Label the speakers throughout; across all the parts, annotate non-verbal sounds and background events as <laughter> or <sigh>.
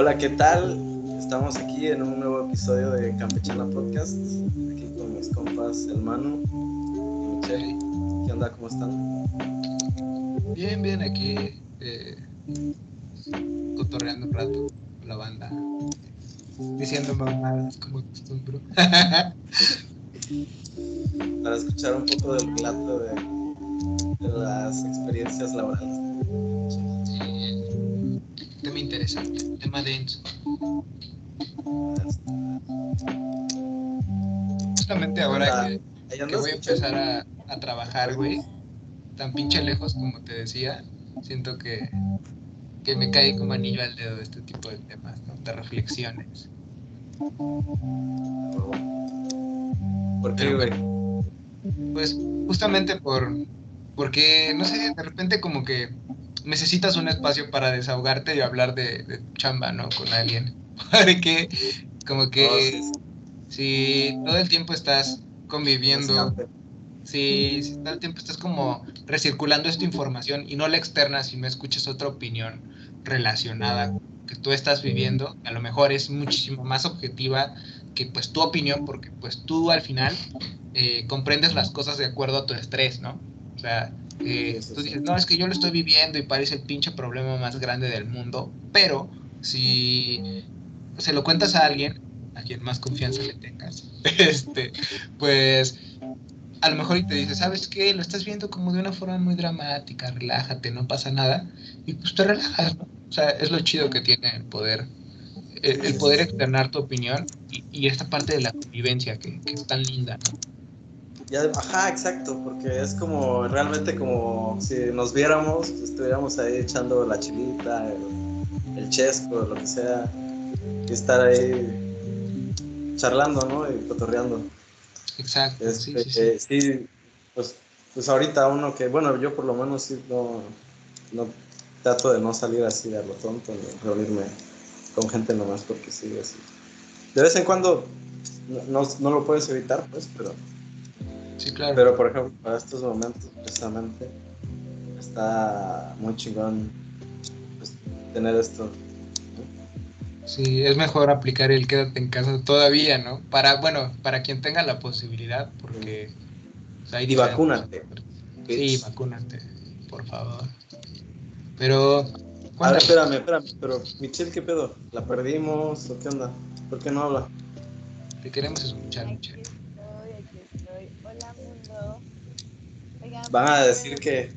Speaker 1: Hola, ¿qué tal? Estamos aquí en un nuevo episodio de Campechana Podcast. Aquí con mis compas, el Manu, Michelle. ¿Qué onda? ¿Cómo están?
Speaker 2: Bien, bien, aquí eh, cotorreando un rato con la banda. Diciendo mamadas como acostumbro. <laughs>
Speaker 1: Para escuchar un poco del relato de, de las experiencias laborales.
Speaker 2: Tema interesante, tema denso. Justamente ahora que, voy a empezar a, a trabajar, güey, tan pinche lejos como te decía, siento que, que me cae como anillo al dedo este tipo de temas, ¿no? de reflexiones.
Speaker 1: ¿Por qué, güey?
Speaker 2: Pues justamente por, porque, no sé, de repente como que necesitas un espacio para desahogarte y hablar de, chamba, ¿no? Con alguien. <laughs> Porque como que
Speaker 1: Oh, sí, sí.
Speaker 2: si todo el tiempo estás conviviendo, si todo el tiempo estás como recirculando esta información y no la externas y no escuchas otra opinión relacionada que tú estás viviendo, a lo mejor es muchísimo más objetiva que pues tu opinión, porque pues tú al final eh, comprendes las cosas de acuerdo a tu estrés, ¿no? O sea, eh, tú dices, no, es que yo lo estoy viviendo y parece el pinche problema más grande del mundo, pero si se lo cuentas a alguien, a quien más confianza le tengas, <laughs> este, pues a lo mejor y te dice, ¿sabes qué? Lo estás viendo como de una forma muy dramática, relájate, no pasa nada, y pues te relajas, ¿no? O sea, es lo chido que tiene el poder, el, el poder externar tu opinión y, y esta parte de la convivencia que, que es tan linda, ¿no?
Speaker 1: Ya, ajá, exacto, porque es como realmente como si nos viéramos, estuviéramos ahí echando la chilita, el, el chesco, lo que sea, y estar ahí charlando, ¿no? Y cotorreando.
Speaker 2: Exacto, sí,
Speaker 1: Este,
Speaker 2: sí, sí.
Speaker 1: eh, sí, pues, pues ahorita uno que, bueno, yo por lo menos sí no, no trato de no salir así a lo tonto, ni reunirme con gente nomás porque sí, así. De vez en cuando no, no, no lo puedes evitar, pues, pero,
Speaker 2: Sí, claro.
Speaker 1: pero por ejemplo, para estos momentos precisamente está muy chingón pues, tener esto.
Speaker 2: Sí, es mejor aplicar el quédate en casa todavía, ¿no? Para, bueno, para quien tenga la posibilidad, porque o sea, hay
Speaker 1: Y vacúnate.
Speaker 2: Sí, vacúnate, por favor. Pero,
Speaker 1: A ver, espérame, espérame, pero Michelle, ¿qué pedo? ¿La perdimos o qué onda? ¿Por qué no habla?
Speaker 2: Te queremos escuchar, Michelle.
Speaker 3: estoy, aquí estoy. Hola mundo. Oigan,
Speaker 1: Van a decir que,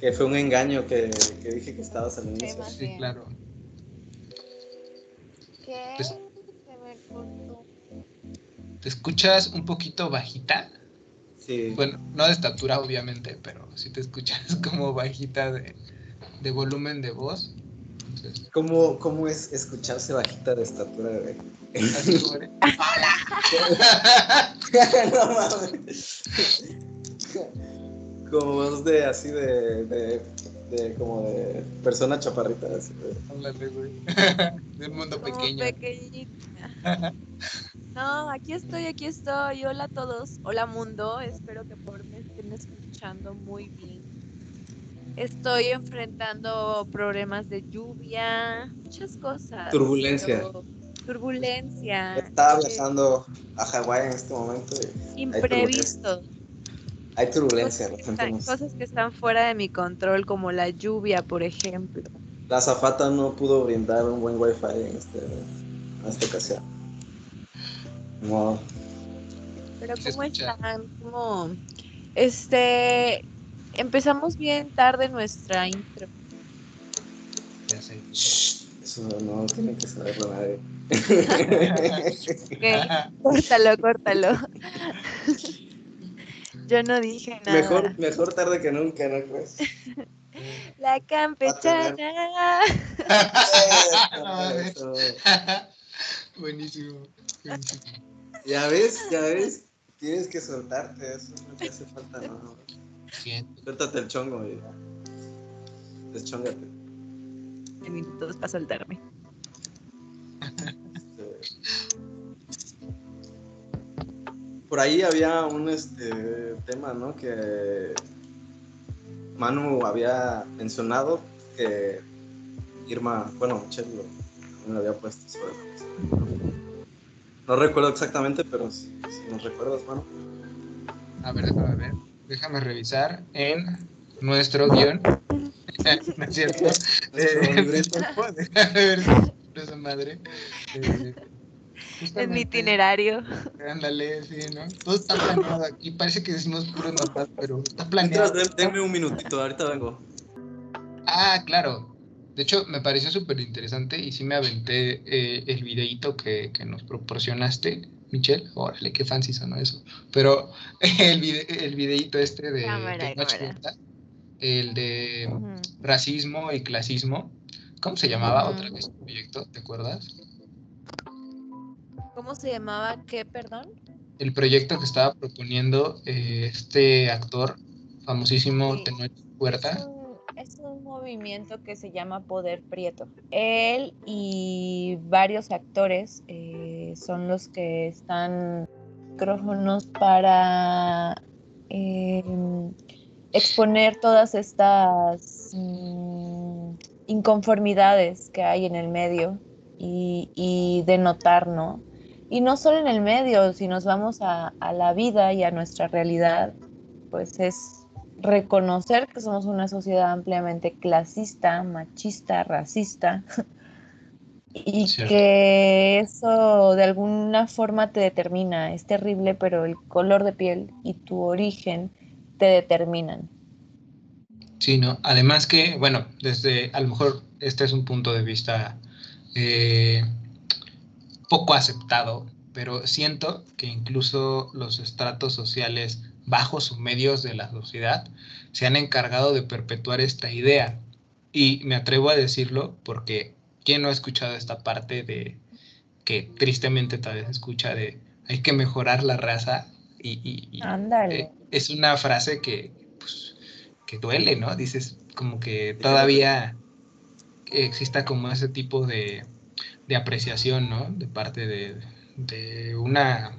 Speaker 1: que fue un engaño que, que dije que estabas al inicio.
Speaker 2: Sí,
Speaker 3: bien.
Speaker 2: claro.
Speaker 3: ¿Qué?
Speaker 2: Pues-. ¿Te escuchas un poquito bajita?
Speaker 1: Sí.
Speaker 2: Bueno, no de estatura, obviamente, pero sí te escuchas <laughs> como bajita de, de volumen de voz. Entonces,
Speaker 1: ¿Cómo, ¿Cómo es escucharse bajita de estatura,
Speaker 2: como de- <laughs> <laughs>
Speaker 1: no mames. Como voz de así de, de, de como de persona chaparrita. Así de-
Speaker 2: Ándale, güey. <laughs> Del mundo
Speaker 3: Como
Speaker 2: pequeño.
Speaker 3: pequeñita. <laughs> No, aquí estoy, aquí estoy. Hola a todos. Hola mundo. Espero que por me estén escuchando muy bien. Estoy enfrentando problemas de lluvia, muchas cosas.
Speaker 1: Turbulencia.
Speaker 3: pero- Turbulencia.
Speaker 1: Estaba
Speaker 3: eh,
Speaker 1: viajando a Hawái en este momento y
Speaker 3: imprevisto.
Speaker 1: Hay turbulencia.
Speaker 3: Cosas que, están, cosas que están fuera de mi control, como la lluvia, por ejemplo.
Speaker 1: La zafata no pudo brindar un buen wifi en, este, en esta ocasión. No,
Speaker 3: Pero ¿cómo están? ¿Cómo? Este, empezamos bien tarde nuestra intro.
Speaker 2: Ya sé.
Speaker 1: eso no tiene que saberlo nadie. <laughs>
Speaker 3: Ok, Córtalo, córtalo. <laughs> Yo no dije nada.
Speaker 1: mejor, mejor tarde que nunca, ¿no crees? <laughs>
Speaker 3: La campechana. <laughs>
Speaker 1: Eso. <laughs>
Speaker 2: Buenísimo. buenísimo.
Speaker 1: Ya ves, ya ves. Tienes que soltarte, eso no te hace falta, no. Suéltate el chongo y deschóngate.
Speaker 3: Minutos para soltarme.
Speaker 1: Por ahí había un este tema, ¿no? Que Manu había mencionado que Irma, bueno, Michelle lo me lo había puesto sobre No recuerdo exactamente, pero si, nos recuerdas, mano.
Speaker 2: A ver, déjame ver. Déjame revisar en nuestro guion. <laughs> ¿No es cierto? Eh, <laughs> déjame <laughs> ver esa madre. Eh,
Speaker 3: en mi itinerario.
Speaker 2: Ándale, sí, ¿no? Todo está planeado aquí. Parece que decimos puro notas, pero está planeado.
Speaker 1: Denme un minutito, ahorita vengo.
Speaker 2: Ah, claro. De hecho, me pareció súper interesante y sí me aventé eh, el videíto que, que, nos proporcionaste, Michelle. Órale, qué fancy sonó eso. Pero <laughs> el, vide el videíto este de, el de racismo y clasismo, ¿cómo se llamaba otra vez el proyecto? ¿Te acuerdas?
Speaker 3: ¿Cómo se llamaba qué, perdón?
Speaker 2: El proyecto que estaba proponiendo eh, este actor famosísimo, sí. Tenoch Puerta
Speaker 3: es un movimiento que se llama Poder Prieto. Él y varios actores eh, son los que están micrófonos para eh, exponer todas estas mm, inconformidades que hay en el medio y, y, denotar, ¿no? Y no solo en el medio, si nos vamos a, a la vida y a nuestra realidad, pues es reconocer que somos una sociedad ampliamente clasista, machista, racista, <laughs> y que eso de alguna forma te determina. Es terrible, pero el color de piel y tu origen te determinan.
Speaker 2: Sí, ¿no? Además que, bueno, desde, a lo mejor este es un punto de vista eh, poco aceptado, pero siento que incluso los estratos sociales bajos o medios de la sociedad se han encargado de perpetuar esta idea. Y me atrevo a decirlo porque ¿quién no ha escuchado esta parte de que tristemente tal vez escucha de hay que mejorar la raza? Y,
Speaker 3: eh,
Speaker 2: es una frase que, pues, que duele, ¿no? Dices como que todavía exista como ese tipo de, de apreciación, ¿no? De parte de, de una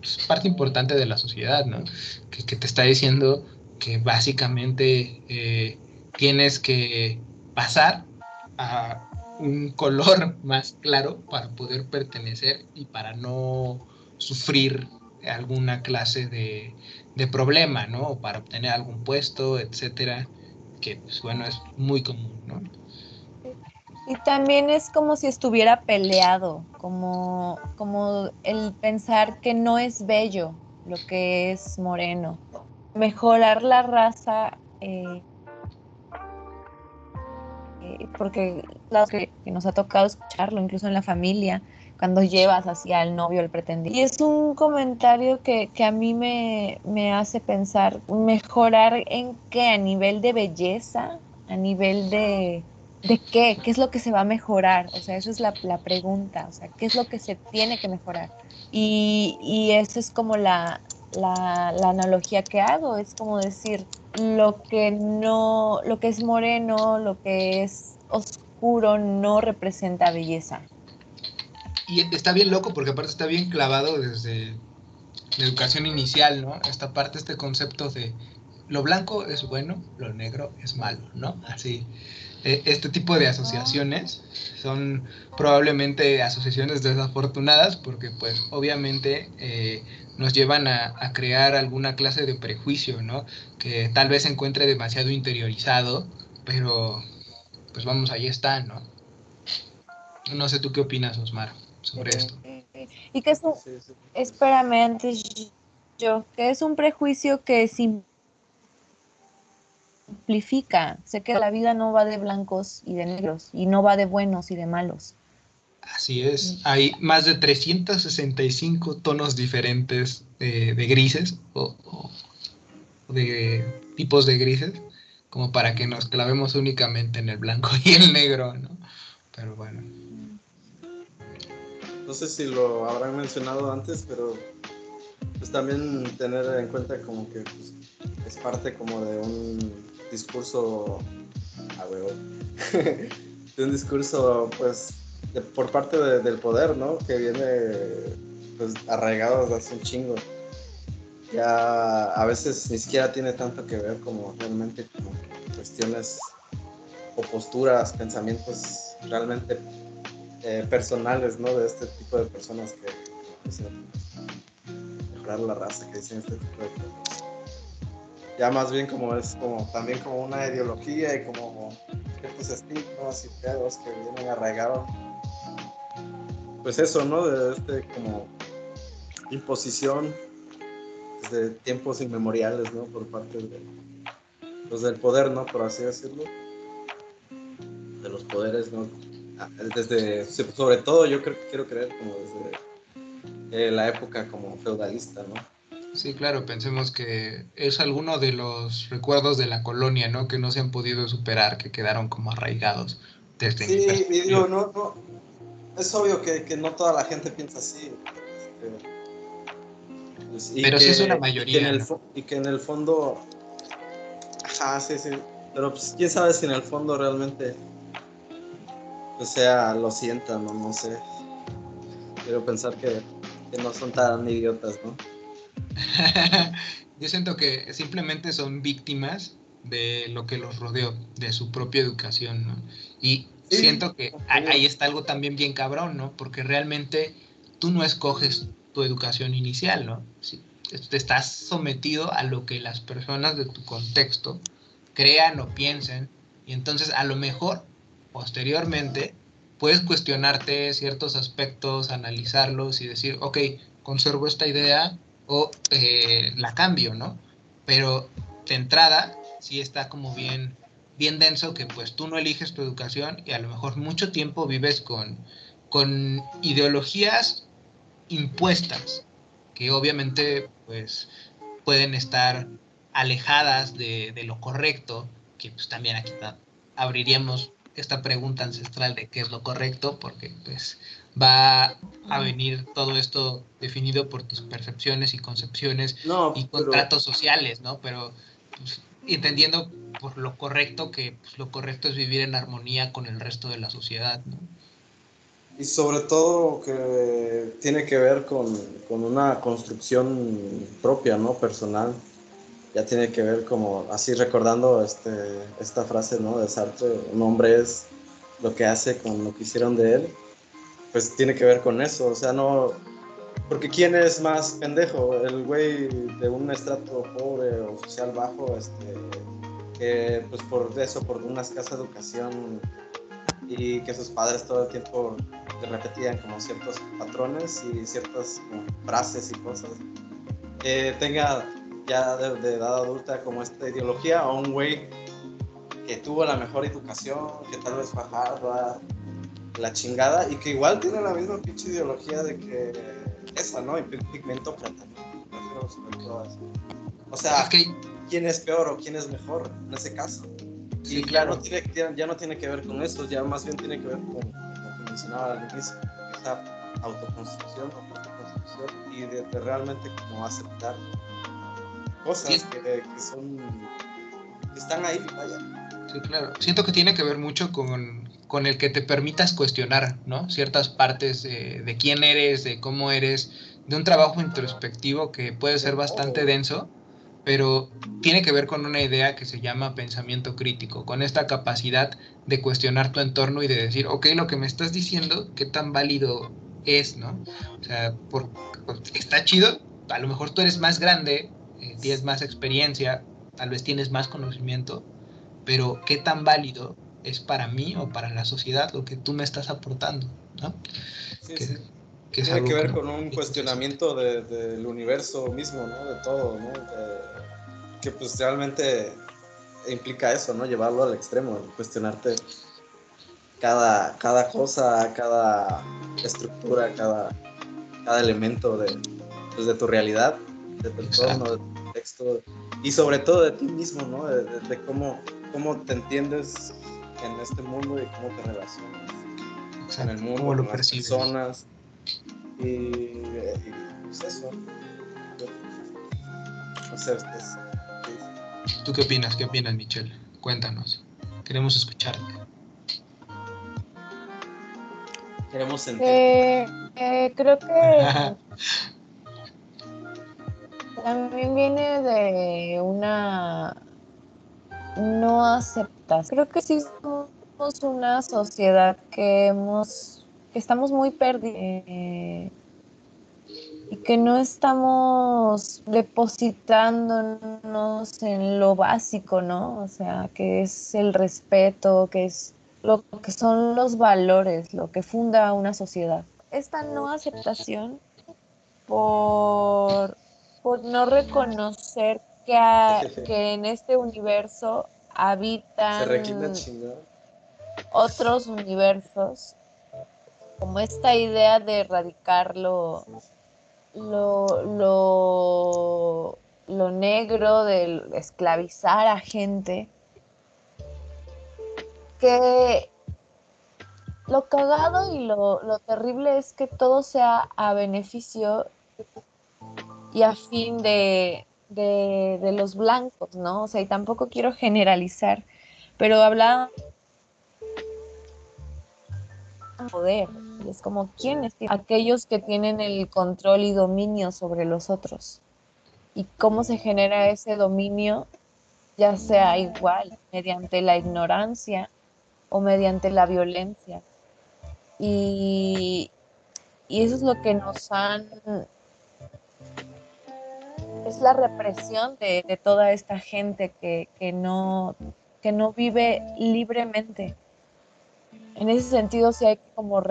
Speaker 2: pues, parte importante de la sociedad, ¿no? Que, te está diciendo que básicamente eh, tienes que pasar a un color <laughs> más claro para poder pertenecer y para no sufrir alguna clase de, de problema, ¿no? Para obtener algún puesto, etcétera, que pues bueno, es muy común, ¿no?
Speaker 3: Y también es como si estuviera peleado, como, como el pensar que no es bello lo que es moreno. Mejorar la raza, eh, eh, porque que, nos ha tocado escucharlo, incluso en la familia, cuando llevas hacia el novio, el pretendido. Y es un comentario que, que a mí me, me hace pensar, mejorar en qué, a nivel de belleza, a nivel de ¿De qué? ¿Qué es lo que se va a mejorar? O sea, esa es la, la pregunta. O sea, ¿qué es lo que se tiene que mejorar? Y, y esa es como la, la, la, analogía que hago. Es como decir, lo que no, lo que es moreno, lo que es oscuro, no representa belleza.
Speaker 2: Y está bien loco porque aparte está bien clavado desde la educación inicial, ¿no? Esta parte, este concepto de lo blanco es bueno, lo negro es malo, ¿no? Así e, este tipo de asociaciones son probablemente asociaciones desafortunadas porque pues obviamente eh, nos llevan a, crear alguna clase de prejuicio, ¿no? Que tal vez se encuentre demasiado interiorizado, pero pues vamos, ahí está, ¿no? No sé tú qué opinas, Osmar, sobre esto.
Speaker 3: Y que es un, espérame antes yo, que es un prejuicio que sin simplifica. Sé que la vida no va de blancos y de negros, y no va de buenos y de malos.
Speaker 2: Así es. Hay más de 365 tonos diferentes de, grises o, de tipos de grises, como para que nos clavemos únicamente en el blanco <laughs> y el negro, ¿no? Pero bueno.
Speaker 1: No sé si lo habrán mencionado antes, pero pues también tener en cuenta como que pues, es parte como de un discurso a <laughs> de un discurso pues por parte del poder, ¿no? Que viene pues arraigado hace un chingo. Ya a veces ni siquiera tiene tanto que ver como realmente cuestiones o posturas, pensamientos realmente eh, personales, ¿no? De este tipo de personas que, dicen mejorar la raza, que dicen este tipo de cosas. Ya más bien como es como también como una ideología y como ciertos estigmas y pedos que vienen arraigados. Pues eso, ¿no? De este como imposición desde tiempos inmemoriales, ¿no? Por parte de, pues, del poder, ¿no? Por así decirlo. De los poderes, ¿no? Ah, desde, sobre todo yo creo, quiero creer como desde eh, la época como feudalista, ¿no?
Speaker 2: Sí, claro, pensemos que es alguno de los recuerdos de la colonia, ¿no? Que no se han podido superar, que quedaron como arraigados
Speaker 1: desde Sí, y digo, no, no, es obvio que, que, no toda la gente piensa así. Este,
Speaker 2: pues, Pero sí es una mayoría.
Speaker 1: Y que, en el, y que en el fondo, ajá, sí, sí, pero pues quién sabe si en el fondo realmente, o sea, lo sientan, no, no sé. Quiero pensar que, que no son tan idiotas, ¿no? <laughs>
Speaker 2: Yo siento que simplemente son víctimas de lo que los rodeó, de su propia educación, ¿no? Y siento que ahí está algo también bien cabrón, ¿no? Porque realmente tú no escoges tu educación inicial, ¿no? Si te estás sometido a lo que las personas de tu contexto crean o piensen, y entonces a lo mejor posteriormente puedes cuestionarte ciertos aspectos, analizarlos y decir, ok, conservo esta idea, eh, la cambio, ¿no? Pero de entrada sí está como bien, bien denso que pues tú no eliges tu educación y a lo mejor mucho tiempo vives con, con ideologías impuestas que obviamente pues pueden estar alejadas de, de lo correcto, que pues también aquí abriríamos esta pregunta ancestral de qué es lo correcto, porque pues va a venir todo esto definido por tus percepciones y concepciones y contratos sociales, ¿no? Pero pues, entendiendo por lo correcto que pues, lo correcto es vivir en armonía con el resto de la sociedad, ¿no?
Speaker 1: Y sobre todo que tiene que ver con, con una construcción propia, ¿no? Personal. Ya tiene que ver como, así recordando este, esta frase, ¿no? De Sartre, un hombre es lo que hace con lo que hicieron de él pues tiene que ver con eso, o sea, no, porque ¿quién es más pendejo? El güey de un estrato pobre o social bajo, este, que pues por eso, por una escasa educación y que sus padres todo el tiempo le repetían como ciertos patrones y ciertas frases y cosas, tenga ya de, edad adulta como esta ideología o un güey que tuvo la mejor educación, que tal vez fue la chingada y que igual tiene la misma pinche ideología de que esa, ¿no? Y pigmento plata, O sea, ¿quién es peor o quién es mejor en ese caso? y claro, tiene, ya no tiene que ver con eso, ya más bien tiene que ver con lo que mencionaba al inicio, esa autoconstrucción, autoconstrucción y de, realmente como aceptar cosas que, que, son que están ahí, vaya.
Speaker 2: Sí, claro. Siento que tiene que ver mucho con con el que te permitas cuestionar, ¿no? Ciertas partes de, quién eres, de cómo eres, de un trabajo introspectivo que puede ser bastante denso, pero tiene que ver con una idea que se llama pensamiento crítico, con esta capacidad de cuestionar tu entorno y de decir, ok, lo que me estás diciendo, ¿qué tan válido es, no? O sea, está chido, a lo mejor tú eres más grande, eh, tienes más experiencia, tal vez tienes más conocimiento, pero ¿qué tan válido es para mí o para la sociedad lo que tú me estás aportando, ¿no?
Speaker 1: Sí, que, sí. Tiene que ver con un cuestionamiento del universo mismo, ¿no? De todo, ¿no? que pues realmente implica eso, ¿no? Llevarlo al extremo, cuestionarte cada, cada cosa, cada estructura, cada, cada elemento de, pues, de tu realidad, de tu entorno, de tu contexto y sobre todo de ti mismo, ¿no? De, de cómo, cómo te entiendes en este mundo y cómo te relacionas en el mundo, con las personas. Y, pues eso. No sé, ustedes.
Speaker 2: ¿Tú qué opinas? ¿Qué opinas, Michelle? Cuéntanos. Queremos escucharte.
Speaker 1: Queremos sentir.
Speaker 4: Eh, eh, creo que <laughs> también viene de una no aceptas. Creo que sí una sociedad que hemos
Speaker 3: que estamos muy perdidos y que no estamos depositándonos en lo básico, ¿no? O sea, que es el respeto, que es lo que son los valores, lo que funda una sociedad. Esta no aceptación por, por no reconocer que, que en este universo habitan otros universos, como esta idea de erradicarlo lo, lo, lo negro, de esclavizar a gente, que lo cagado y lo, terrible es que todo sea a beneficio y a fin de, de, los blancos, ¿no? O sea, y tampoco quiero generalizar, pero habla poder. Y es como, ¿quiénes? Aquellos que tienen el control y dominio sobre los otros. Y cómo se genera ese dominio, ya sea igual, mediante la ignorancia o mediante la violencia. Y, y eso es lo que nos han... Es la represión de, toda esta gente que, no, que no vive libremente. En ese sentido, sí hay que como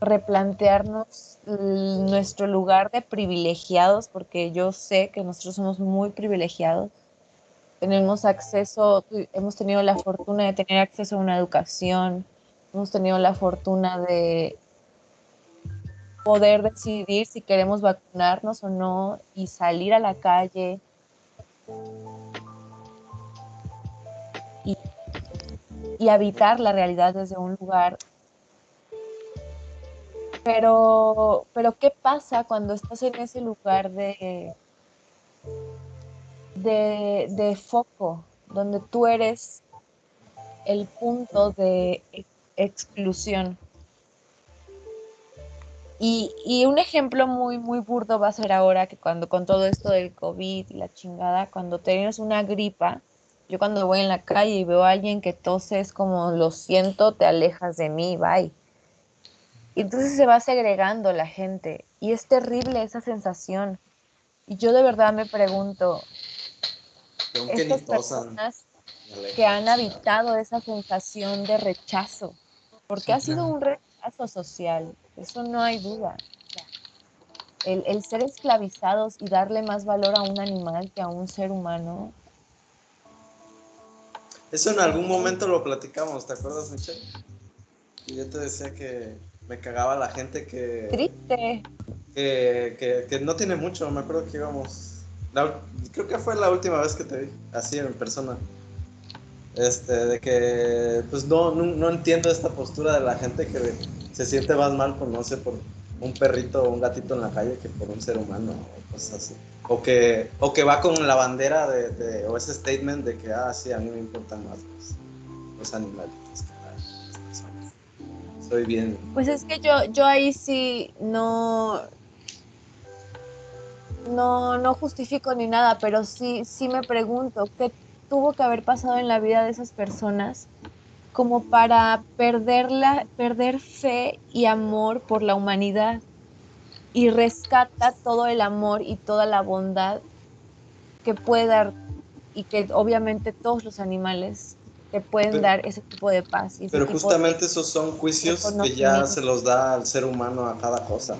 Speaker 3: replantearnos nuestro lugar de privilegiados, porque yo sé que nosotros somos muy privilegiados tenemos acceso, hemos tenido la fortuna de tener acceso a una educación, hemos tenido la fortuna de poder decidir si queremos vacunarnos o no y salir a la calle. Y, y habitar la realidad desde un lugar pero, pero ¿qué pasa cuando estás en ese lugar de, de, foco, donde tú eres el punto de exclusión. Y, un ejemplo muy, muy burdo va a ser ahora que cuando con todo esto del COVID y la chingada, cuando tienes una gripa, yo cuando voy en la calle y veo a alguien que tose es como, lo siento, te alejas de mí, bye. Y entonces se va segregando la gente y es terrible esa sensación. Y yo de verdad me pregunto, estas personas que han habitado esa sensación de rechazo, porque ha sido un rechazo social, eso no hay duda. el, el, ser esclavizados y darle más valor a un animal que a un ser humano.
Speaker 1: Eso en algún momento lo platicamos, ¿te acuerdas, Michelle? Y yo te decía que me cagaba la gente que...
Speaker 3: Triste.
Speaker 1: Que, que, que no tiene mucho, me acuerdo que íbamos creo que fue la última vez que te vi, así en persona. Este, de que, pues no, no, entiendo esta postura de la gente que se siente más mal por, no sé, por un perrito o un gatito en la calle que por un ser humano o cosas así. O que, o que va con la bandera de, o ese statement de que, ah, sí, a mí me importan más los, animales. Soy bien.
Speaker 3: Pues es que yo, yo ahí sí no, no, no justifico ni nada, pero sí, sí me pregunto qué tuvo que haber pasado en la vida de esas personas como para perderla, perder fe y amor por la humanidad y rescata todo el amor y toda la bondad que puede dar y que obviamente todos los animales te pueden dar ese tipo de paz.
Speaker 1: pero justamente esos son juicios que ya se los da al ser humano a cada cosa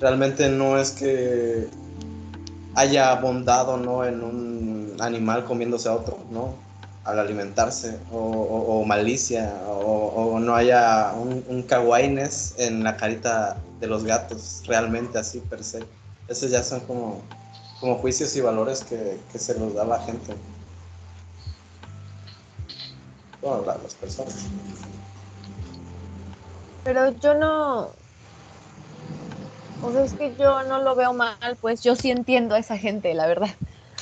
Speaker 1: realmente no es que haya bondad o no en un animal comiéndose a otro, ¿no? Al alimentarse, o, malicia, o, no haya un, un en la carita de los gatos, realmente así per se. Esos ya son como, como juicios y valores que, se los da la gente. Bueno, las personas.
Speaker 3: Pero yo no, o sea, es que yo no lo veo mal, pues yo sí entiendo a esa gente, la verdad.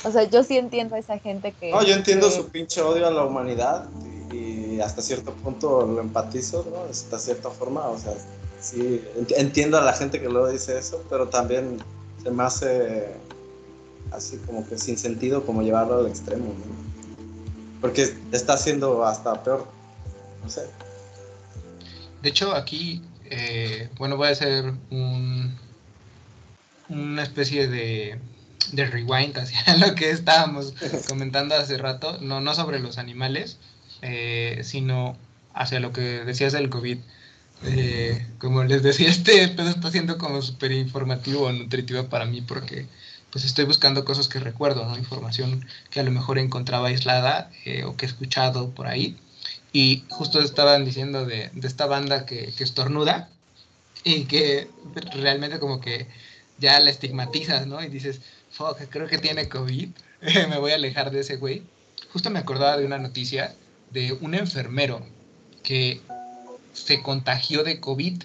Speaker 3: O sea, yo sí entiendo a esa gente que...
Speaker 1: No, yo entiendo su pinche odio a la humanidad y, hasta cierto punto lo empatizo, ¿no? Hasta cierta forma, o sea, sí, entiendo a la gente que luego dice eso, pero también se me hace así como que sin sentido como llevarlo al extremo, ¿no? Porque está haciendo hasta peor, no sé.
Speaker 2: De hecho, aquí, eh, bueno, voy a hacer un, una especie de, de rewind hacia lo que estábamos comentando hace rato, no, no sobre los animales, eh, sino hacia lo que decías del COVID. Eh, como les decía, este pedo está siendo como súper informativo o nutritivo para mí porque pues estoy buscando cosas que recuerdo, ¿no? Información que a lo mejor encontraba aislada eh, o que he escuchado por ahí. Y justo estaban diciendo de, de esta banda que, que estornuda y que realmente como que ya la estigmatizas, ¿no? Y dices, fuck, creo que tiene COVID, <laughs> me voy a alejar de ese güey. Justo me acordaba de una noticia de un enfermero que se contagió de COVID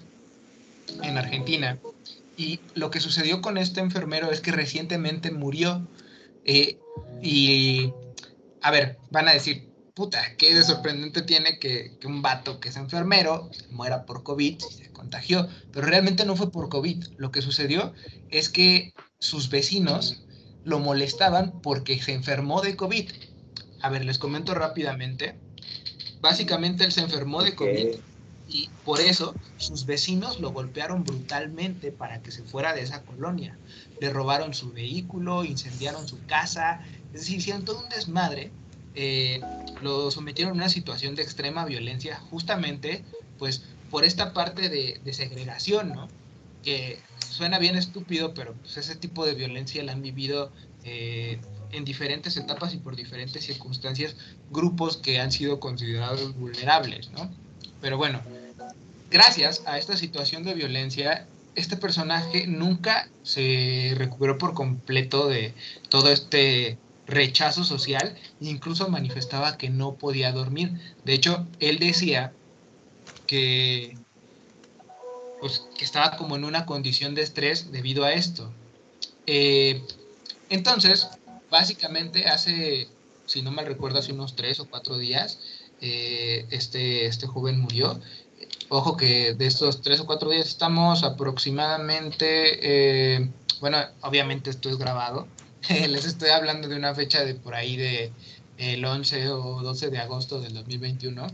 Speaker 2: en Argentina. Y lo que sucedió con este enfermero es que recientemente murió. Eh, y, a ver, van a decir, puta, qué de sorprendente tiene que, un vato que es enfermero muera por COVID y se contagió. Pero realmente no fue por COVID. Lo que sucedió es que sus vecinos lo molestaban porque se enfermó de COVID. A ver, les comento rápidamente. Básicamente él se enfermó de COVID y por eso sus vecinos lo golpearon brutalmente para que se fuera de esa colonia. Le robaron su vehículo, incendiaron su casa, es decir, hicieron todo un desmadre. Eh, lo sometieron a una situación de extrema violencia justamente pues por esta parte de, de segregación, ¿no? Que suena bien estúpido, pero pues ese tipo de violencia la han vivido eh, en diferentes etapas y por diferentes circunstancias grupos que han sido considerados vulnerables, ¿no? Pero bueno, gracias a esta situación de violencia, este personaje nunca se recuperó por completo de todo este rechazo social incluso manifestaba que no podía dormir. De hecho, él decía que, pues, que estaba como en una condición de estrés debido a esto. Eh, entonces, básicamente hace, si no mal recuerdo, hace unos tres o cuatro días, eh, este, este joven murió Ojo que de estos tres o cuatro días estamos aproximadamente, eh, bueno, obviamente esto es grabado. <laughs> Les estoy hablando de una fecha de por ahí de el 11 o 12 de agosto del 2021.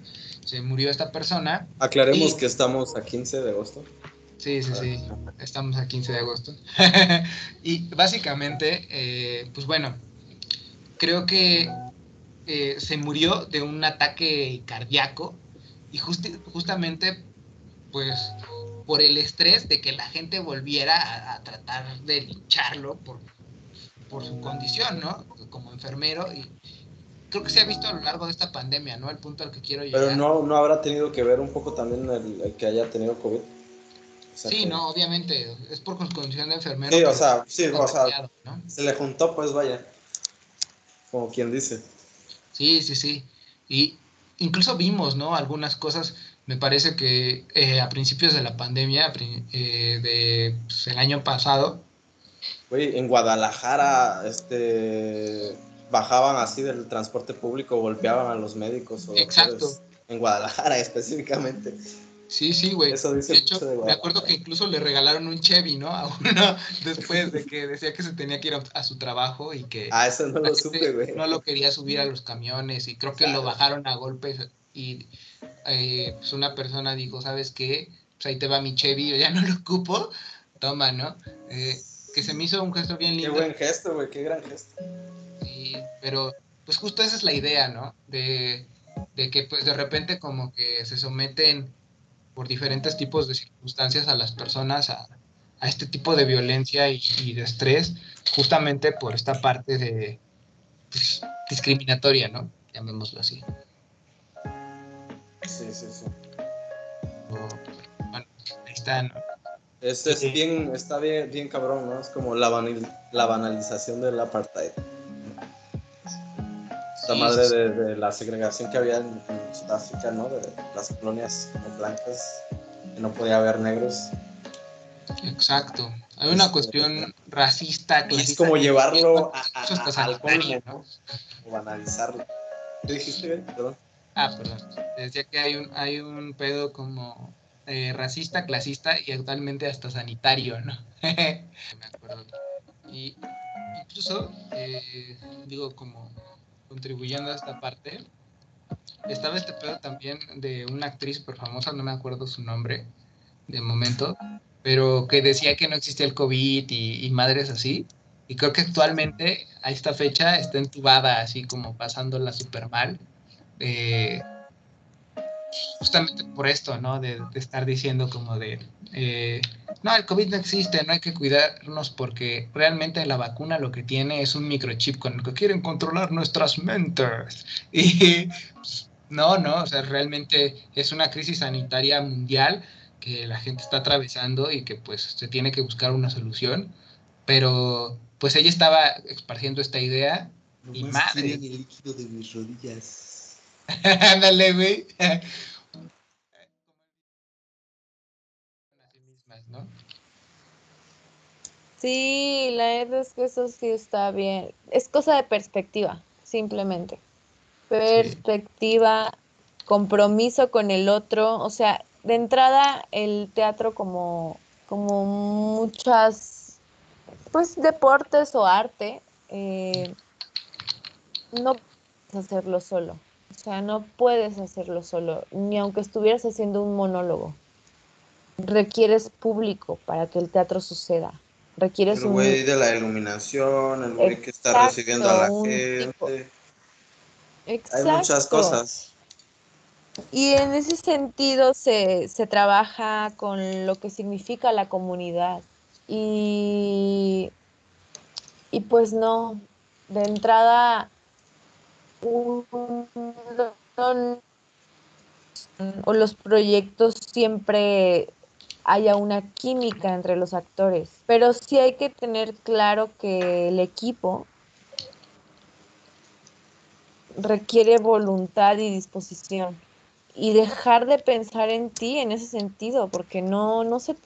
Speaker 2: Se murió esta persona.
Speaker 1: Aclaremos que estamos a 15 de agosto.
Speaker 2: Sí, sí, sí, estamos a 15 de agosto. <laughs> y básicamente, eh, pues bueno, creo que eh, se murió de un ataque cardíaco y justamente pues por el estrés de que la gente volviera a, tratar de lincharlo por, por su condición, ¿no? Como enfermero y creo que se ha visto a lo largo de esta pandemia, ¿no? El punto al que quiero llegar.
Speaker 1: Pero no, no habrá tenido que ver un poco también el, que haya tenido COVID.
Speaker 2: Sí, no, obviamente, es por condición de enfermero.
Speaker 1: Sí, o sea, sí, o sea, ¿no? se le juntó, pues vaya, como quien dice.
Speaker 2: Sí, sí, sí. Y incluso vimos, ¿no? Algunas cosas me parece que eh, a principios de la pandemia, eh, de pues, el año pasado.
Speaker 1: Güey, en Guadalajara, este, bajaban así del transporte público, golpeaban a los médicos. O
Speaker 2: Exacto.
Speaker 1: En Guadalajara <laughs> específicamente.
Speaker 2: Sí, sí, güey. Eso dice de hecho, me acuerdo que incluso le regalaron un Chevy, ¿no? A uno <laughs> después de que decía que se tenía que ir a, su trabajo y que...
Speaker 1: Ah, eso no lo supe, güey.
Speaker 2: No lo quería subir a los camiones y creo que lo bajaron a golpes y eh, pues una persona dijo, ¿sabes qué? Pues ahí te va mi Chevy, yo ya no lo ocupo, toma, ¿no? Eh, que se me hizo un gesto bien lindo.
Speaker 1: Qué buen gesto, güey, qué gran gesto.
Speaker 2: Sí, pero pues justo esa es la idea, ¿no? De, de que pues de repente como que se someten por diferentes tipos de circunstancias a las personas a, a este tipo de violencia y, y, de estrés, justamente por esta parte de pues, discriminatoria, ¿no? Llamémoslo así.
Speaker 1: Sí, sí, sí.
Speaker 2: bueno, ahí está, ¿no?
Speaker 1: Es, es bien, está bien, bien cabrón, ¿no? Es como la, banal, la banalización del apartheid. Esta madre. De, de, la segregación que había en, en, Sudáfrica, ¿no? De las colonias blancas, que no podía haber negros.
Speaker 2: Exacto. Hay una cuestión racista,
Speaker 1: clasista. Es como llevarlo a, a, a, al colmo, ¿no? O banalizarlo. ¿Qué dijiste, bien? Perdón.
Speaker 2: Ah, perdón. Decía que hay un, hay un pedo como eh, racista, clasista y actualmente hasta sanitario, ¿no? <laughs> Me acuerdo. Y incluso, eh, digo, como contribuyendo a esta parte, estaba este pedo también de una actriz súper famosa, no me acuerdo su nombre de momento, pero que decía que no existía el COVID y, madres así. Y creo que actualmente a esta fecha está entubada, así como pasándola súper mal. Eh, justamente por esto, ¿no? De, estar diciendo como de, eh, no, el COVID no existe, no hay que cuidarnos porque realmente la vacuna lo que tiene es un microchip con el que quieren controlar nuestras mentes. <laughs> Y pues, no, no, o sea, realmente es una crisis sanitaria mundial que la gente está atravesando y que pues se tiene que buscar una solución, pero pues ella estaba esparciendo esta idea y madre. el líquido de mis rodillas. <laughs> Ándale, güey.
Speaker 3: Sí, la verdad es que eso sí está bien. Es cosa de perspectiva, simplemente. Perspectiva, compromiso con el otro. O sea, de entrada el teatro como, como muchas, pues, deportes o arte, eh, no puedes hacerlo solo. O sea, no puedes hacerlo solo, ni aunque estuvieras haciendo un monólogo. Requieres público para que el teatro suceda requieres
Speaker 1: el güey de la iluminación, el güey que está recibiendo a la gente. Hay muchas cosas.
Speaker 3: Y en ese sentido se, se, trabaja con lo que significa la comunidad. Y, y pues no, de entrada, un, o los proyectos siempre haya una química entre los actores. Pero sí hay que tener claro que el equipo requiere voluntad y disposición. Y dejar de pensar en ti en ese sentido, porque no, no se...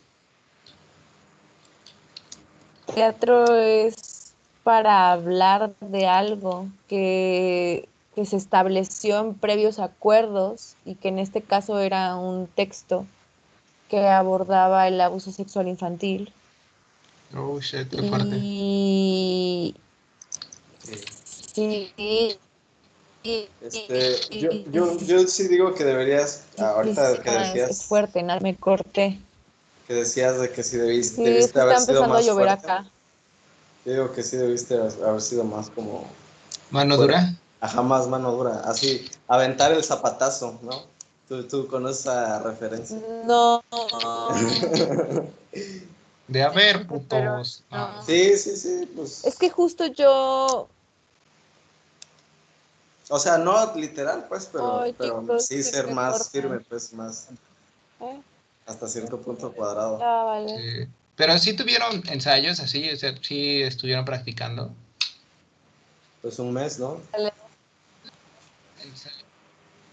Speaker 3: Teatro es para hablar de algo que, que se estableció en previos acuerdos y que en este caso era un texto que abordaba el abuso sexual infantil.
Speaker 2: Oh, shit, qué fuerte.
Speaker 3: Y... Sí.
Speaker 1: Este, yo, yo, yo, sí digo que deberías, ahorita que decías...
Speaker 3: Es fuerte, nada, me corté.
Speaker 1: Que decías de que sí debiste, sí, debiste haber sido más a llover fuerte. acá. Yo digo que sí debiste haber sido más como...
Speaker 2: ¿Mano dura?
Speaker 1: Ajá, más mano dura. Así, aventar el zapatazo, ¿no? ¿Tú, conoces esa referencia?
Speaker 3: No.
Speaker 2: De haber, putos.
Speaker 1: Sí, sí, sí. Pues.
Speaker 3: Es que justo yo.
Speaker 1: O sea, no literal, pues, pero, pero sí ser más firme, pues, más. ¿Eh? Hasta cierto punto cuadrado.
Speaker 3: Ah, vale.
Speaker 2: Pero sí tuvieron ensayos así, o sea, sí estuvieron practicando.
Speaker 1: Pues un mes, ¿no?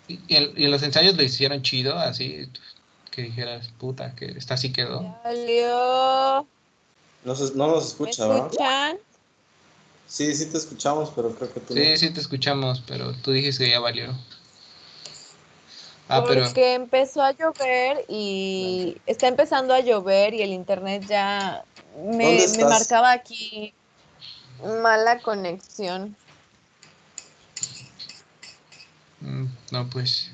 Speaker 2: ¿Y, en, los ensayos lo hicieron chido, así, que dijeras, puta, que esta sí quedó.
Speaker 3: Salió.
Speaker 1: No, no nos escucha, ¿Me escuchan? Sí, sí te escuchamos, pero creo que tú
Speaker 2: Sí, sí te escuchamos, pero tú dijiste que ya valió.
Speaker 3: Ah, Porque empezó a llover y está empezando a llover y el internet ya me, me marcaba aquí mala conexión.
Speaker 2: Mm, no, pues.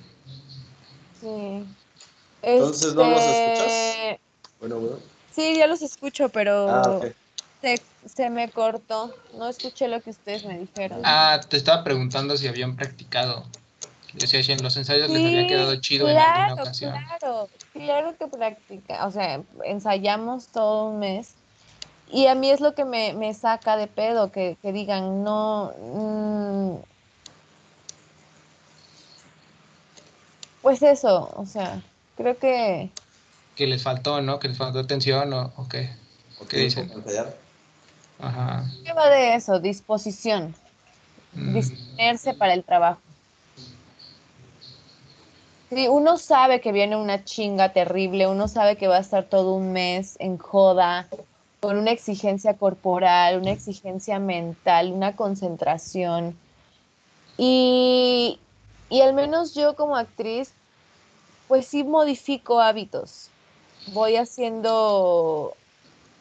Speaker 3: Sí.
Speaker 1: Entonces, ¿no los escuchas? Este, bueno, bueno.
Speaker 3: Sí, ya los escucho, pero ah, se, me cortó. No escuché lo que ustedes me dijeron.
Speaker 2: Ah, te estaba preguntando si habían practicado. Decía si en los ensayos les había quedado chido en alguna ocasión.
Speaker 3: Claro, claro que practica. O sea, ensayamos todo un mes. Y a mí es lo que me, me saca de pedo, que, que digan, no, mmm, Pues eso, o sea, creo que...
Speaker 2: Que les faltó, ¿no? Que les faltó atención o, o qué. ¿O qué dicen?
Speaker 3: Ajá. ¿Qué va de eso? Disposición. Mm. Disponerse para el trabajo. Sí, uno sabe que viene una chinga terrible, uno sabe que va a estar todo un mes en joda, con una exigencia corporal, una exigencia mental, una concentración. Y, y al menos yo como actriz, pues sí modifico hábitos. Voy haciendo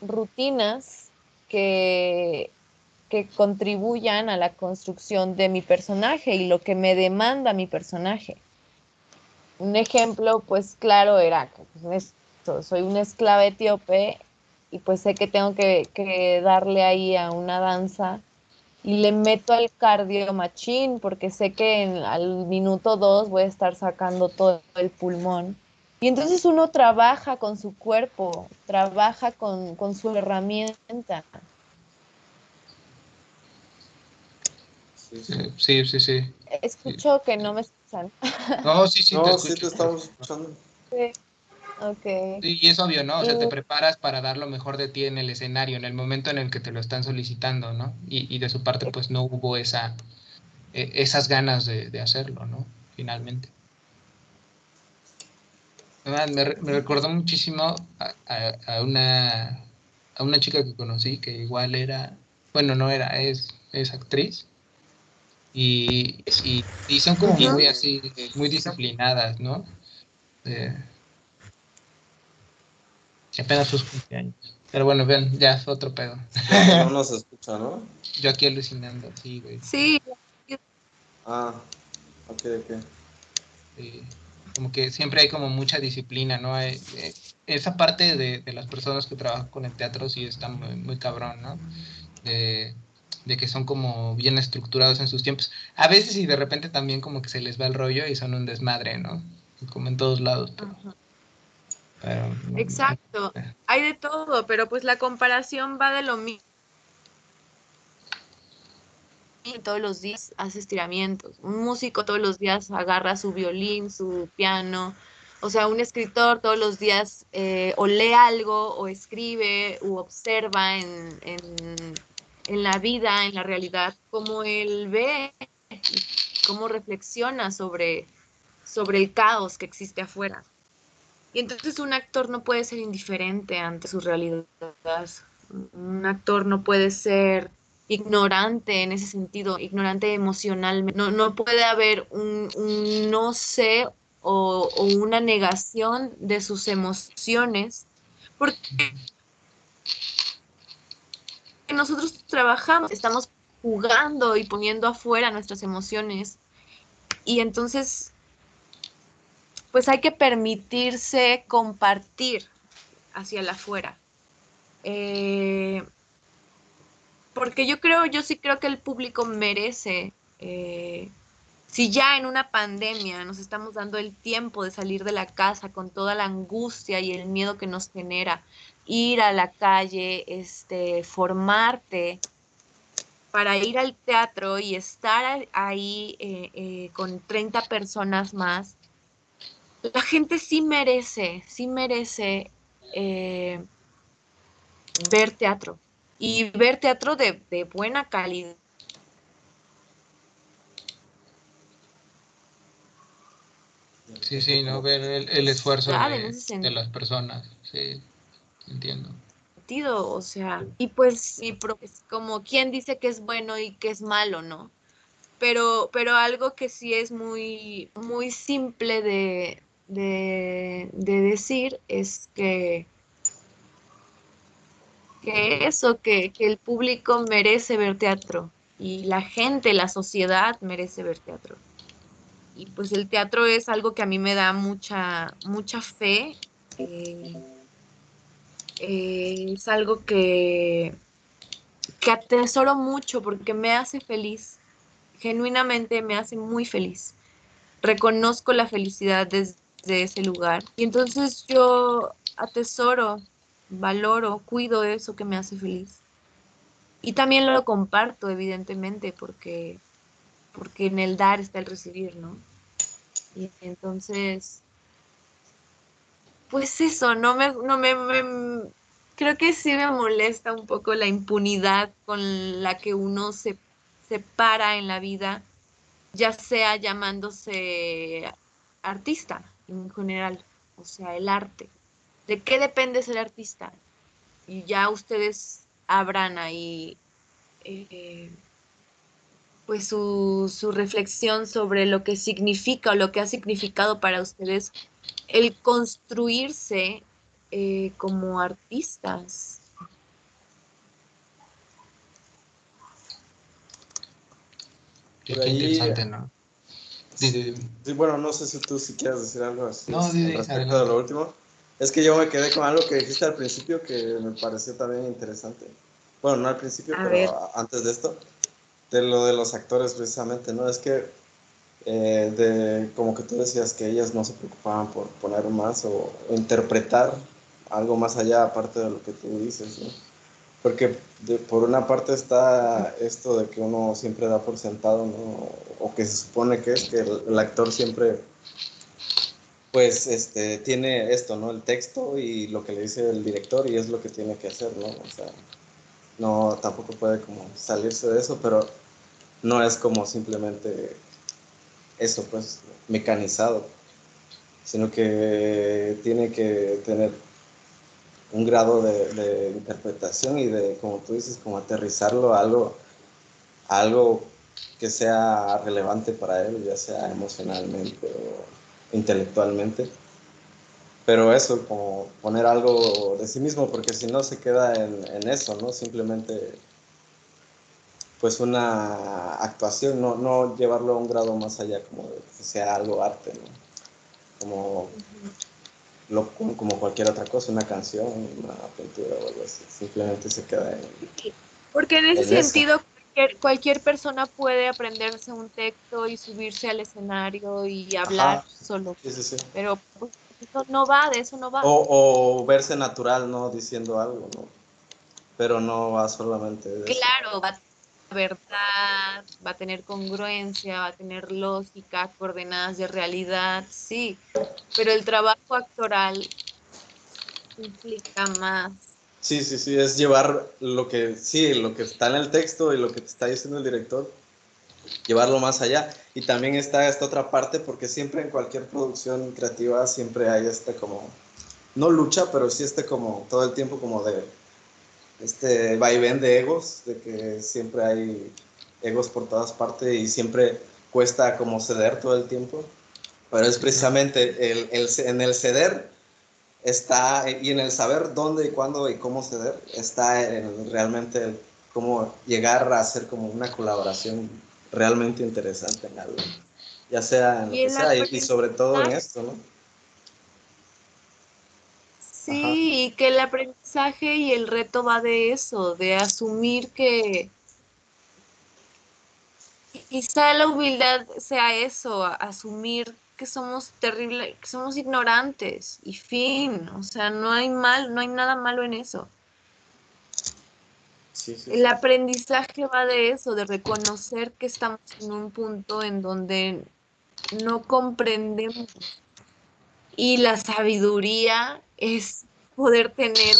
Speaker 3: rutinas que,
Speaker 4: que contribuyan a la construcción de mi personaje y lo que me demanda mi personaje. Un ejemplo, pues claro, era pues, soy una esclava etíope y pues sé que tengo que, que darle ahí a una danza y le meto al cardio machín porque sé que en, al minuto dos voy a estar sacando todo el pulmón. Y entonces uno trabaja con su cuerpo, trabaja con, con su herramienta.
Speaker 2: Sí, sí, sí.
Speaker 4: Escucho que no me escuchan.
Speaker 2: No, sí, sí,
Speaker 1: No,
Speaker 2: te
Speaker 1: sí te estamos escuchando.
Speaker 4: Sí.
Speaker 2: Y es obvio, ¿no? O sea, te
Speaker 4: Mm.
Speaker 2: preparas para dar lo mejor de ti en el escenario, en el momento en el que te lo están solicitando, ¿no? Y, y de su parte, pues no hubo esa, eh, esas ganas de, de hacerlo, ¿no? Finalmente. Me, me recordó muchísimo a, a- a una, a una chica que conocí que igual era, bueno, no era, es, es actriz. Y, y, y son como muy así, muy disciplinadas, ¿no? Eh, apenas sus cumpleaños. Pero bueno, ven, ya es otro pedo.
Speaker 1: No nos escucha, ¿no? <laughs>
Speaker 2: Yo aquí alucinando, sí, güey.
Speaker 3: Sí,
Speaker 1: Ah, ok, ok.
Speaker 2: sí. Como que siempre hay como mucha disciplina, ¿no? Hay- eh, esa parte de, de las personas que trabajan con el teatro sí está muy, muy cabrón, ¿no? De, de que son como bien estructurados en sus tiempos. A veces y de repente también como que se les va el rollo y son un desmadre, ¿no? Como en todos lados. Pero,
Speaker 3: Ajá.
Speaker 2: Pero,
Speaker 3: Exacto, hay de todo, pero pues la comparación va de lo mismo. Todos los días hace estiramientos. Un músico todos los días agarra su violín, su piano. O sea, un escritor todos los días eh, o lee algo o escribe o observa en, en- en la vida, en la realidad, cómo él ve, y cómo reflexiona sobre, sobre el caos que existe afuera. Y entonces un actor no puede ser indiferente ante su realidad. Un actor no puede ser ignorante en ese sentido, ignorante emocionalmente. No, no puede haber un, no sé o una negación de sus emociones, porque nosotros trabajamos, estamos jugando y poniendo afuera nuestras emociones. Y entonces pues hay que permitirse compartir hacia el afuera. Eh, porque yo creo, yo sí creo que el público merece, eh, si ya en una pandemia nos estamos dando el tiempo de salir de la casa con toda la angustia y el miedo que nos genera, ir a la calle, este, formarte para ir al teatro y estar ahí eh, eh, con 30 personas más, la gente sí merece, sí merece eh, ver teatro y ver teatro de, de buena calidad.
Speaker 2: Sí, sí, ¿no? Ver el, el esfuerzo de, las personas. Sí, entiendo.
Speaker 3: o sea, y pues sí, pro- es como quién dice que es bueno y que es malo, ¿no? Pero, pero algo que sí es muy, muy simple de, de, de decir es que, que eso, que, que el público merece ver teatro y la gente, la sociedad merece ver teatro. Y pues el teatro es algo que a mí me da mucha, mucha fe. eh, eh, es algo que, que atesoro mucho porque me hace feliz, genuinamente me hace muy feliz. Reconozco la felicidad desde ese lugar y entonces yo atesoro, valoro, cuido eso que me hace feliz. Y también lo comparto, evidentemente, porque, porque en el dar está el recibir, ¿no? Y entonces, pues eso, no me, no me- creo que sí me molesta un poco la impunidad con la que uno se, se para en la vida, ya sea llamándose artista en general, o sea, el arte. ¿De qué depende ser artista? Y ya ustedes abran ahí eh, pues su, su reflexión sobre lo que significa o lo que ha significado para ustedes el construirse eh, como artistas.
Speaker 2: Qué, interesante, ¿no? Sí, sí, sí.
Speaker 1: Sí, bueno, no sé si tú si quieres decir algo así
Speaker 2: No,
Speaker 1: respecto
Speaker 2: adelante.
Speaker 1: de lo último. Es que yo me quedé con algo que dijiste al principio que me pareció también interesante. Bueno, no al principio,
Speaker 4: A
Speaker 1: pero
Speaker 4: ver.
Speaker 1: antes de esto, de lo de los actores precisamente, ¿no? Es que eh, de como que tú decías que ellas no se preocupaban por poner más o, o interpretar algo más allá aparte de lo que tú dices, ¿no? Porque de- por una parte está esto de que uno siempre da por sentado, ¿no? O que se supone que es que el, el actor siempre, pues, este, tiene esto, ¿no? El texto y lo que le dice el director y es lo que tiene que hacer, ¿no? O sea, no, tampoco puede como salirse de eso, pero no es como simplemente eso, pues, mecanizado, sino que tiene que tener un grado de, de interpretación y de, como tú dices, como aterrizarlo a algo, a algo que sea relevante para él, ya sea emocionalmente o intelectualmente. Pero eso, como poner algo de sí mismo, porque si no se queda en, en eso, ¿no? Simplemente, pues una actuación, no, no llevarlo a un grado más allá, como de que sea algo arte, ¿no? Como lo- como cualquier otra cosa, una canción, una pintura o algo así. Simplemente se queda en...
Speaker 3: Porque en ese
Speaker 1: En eso.
Speaker 3: sentido, cualquier, cualquier persona puede aprenderse un texto y subirse al escenario y hablar
Speaker 1: Ajá.
Speaker 3: solo.
Speaker 1: Sí, sí, sí.
Speaker 3: Pero pues, eso no va, de eso no va.
Speaker 1: O, o verse natural, ¿no? Diciendo algo, ¿no? Pero no va solamente de eso.
Speaker 3: Claro, va a tener verdad, va a tener congruencia, va a tener lógica, coordenadas de realidad, sí, pero el trabajo actoral implica más.
Speaker 1: Sí, sí, sí, es llevar lo que, sí, lo que está en el texto y lo que te está diciendo el director, llevarlo más allá. Y también está esta otra parte, porque siempre en cualquier producción creativa siempre hay este como, no lucha, pero sí este como, todo el tiempo como de, este vaivén de egos, de que siempre hay egos por todas partes y siempre cuesta como ceder todo el tiempo. Pero es precisamente el, el- en el ceder está, y en el saber dónde y cuándo y cómo ceder, está en realmente el cómo llegar a hacer como una colaboración realmente interesante en algo. Ya sea en lo
Speaker 3: Y
Speaker 1: que
Speaker 3: el
Speaker 1: sea, y, y sobre todo en esto, ¿no?
Speaker 3: Sí, y que el aprendizaje y el reto va de eso, de asumir que quizá la humildad sea eso, asumir que somos terribles, que somos ignorantes y fin, o sea, no hay mal, no hay nada malo en eso.
Speaker 1: Sí, sí.
Speaker 3: El aprendizaje va de eso, de reconocer que estamos en un punto en donde no comprendemos. Y la sabiduría es poder tener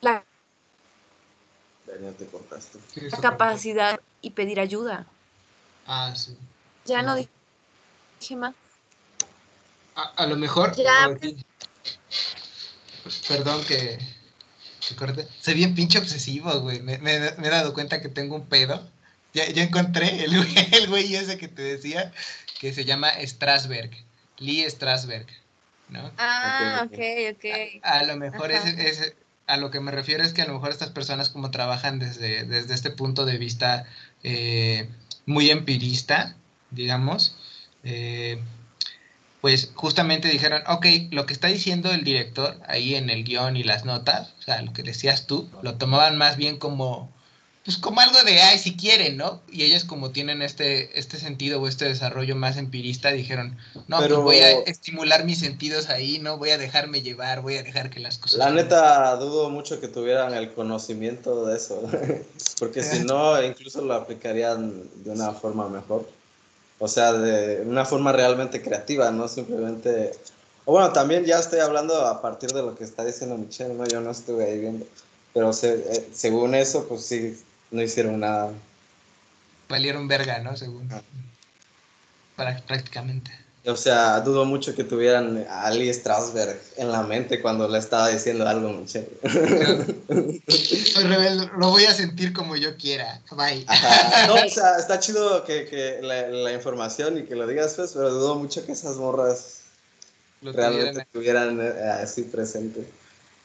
Speaker 3: la
Speaker 1: te cortaste.
Speaker 3: Capacidad y pedir ayuda.
Speaker 2: Ah, sí.
Speaker 3: Ya no
Speaker 2: Ujú.
Speaker 3: dije más.
Speaker 2: A, a lo mejor.
Speaker 3: Ya.
Speaker 2: Perdón que, que corte. Soy bien pinche obsesivo, güey. Me, me- me he dado cuenta que tengo un pedo. Ya, ya encontré el güey, <laughs> el güey ese que te decía que se llama Strasberg. Lee Strasberg. ¿No?
Speaker 3: Ah,
Speaker 1: ok,
Speaker 3: ok.
Speaker 2: A lo mejor ese, ese- a lo que me refiero es que a lo mejor estas personas como trabajan desde, desde este punto de vista eh, muy empirista, digamos, eh, pues justamente dijeron, ok, lo que está diciendo el director ahí en el guion y las notas, o sea, lo que decías tú, lo tomaban más bien como, pues como algo de, ay, si quieren, ¿no? Y ellos como tienen este, este sentido o este desarrollo más empirista, dijeron, no,
Speaker 1: Pero-
Speaker 2: pues voy a estimular mis sentidos ahí, no voy a dejarme llevar, voy a dejar que las cosas...
Speaker 1: La neta, dudo mucho que tuvieran el conocimiento de eso, <laughs> porque si no, incluso lo aplicarían de una forma mejor. O sea, de una forma realmente creativa, no simplemente... O bueno, también ya estoy hablando a partir de lo que está diciendo Michelle, ¿no? Yo no estuve ahí viendo. Pero se- eh, según eso, pues sí, no hicieron nada.
Speaker 2: Valieron verga, ¿no? Según...
Speaker 1: Ah.
Speaker 2: Para, prácticamente.
Speaker 1: O sea, dudo mucho que tuvieran a Ali Strasberg en la mente cuando le estaba diciendo algo Michelle.
Speaker 2: Rebelde, lo voy a sentir como yo quiera. Bye.
Speaker 1: Ajá. No, <laughs> o sea, está chido que, que la, la información y que lo digas, pues, pero dudo mucho que esas morras
Speaker 2: Lo
Speaker 1: realmente
Speaker 2: tuvieran-
Speaker 1: estuvieran eh, así presente.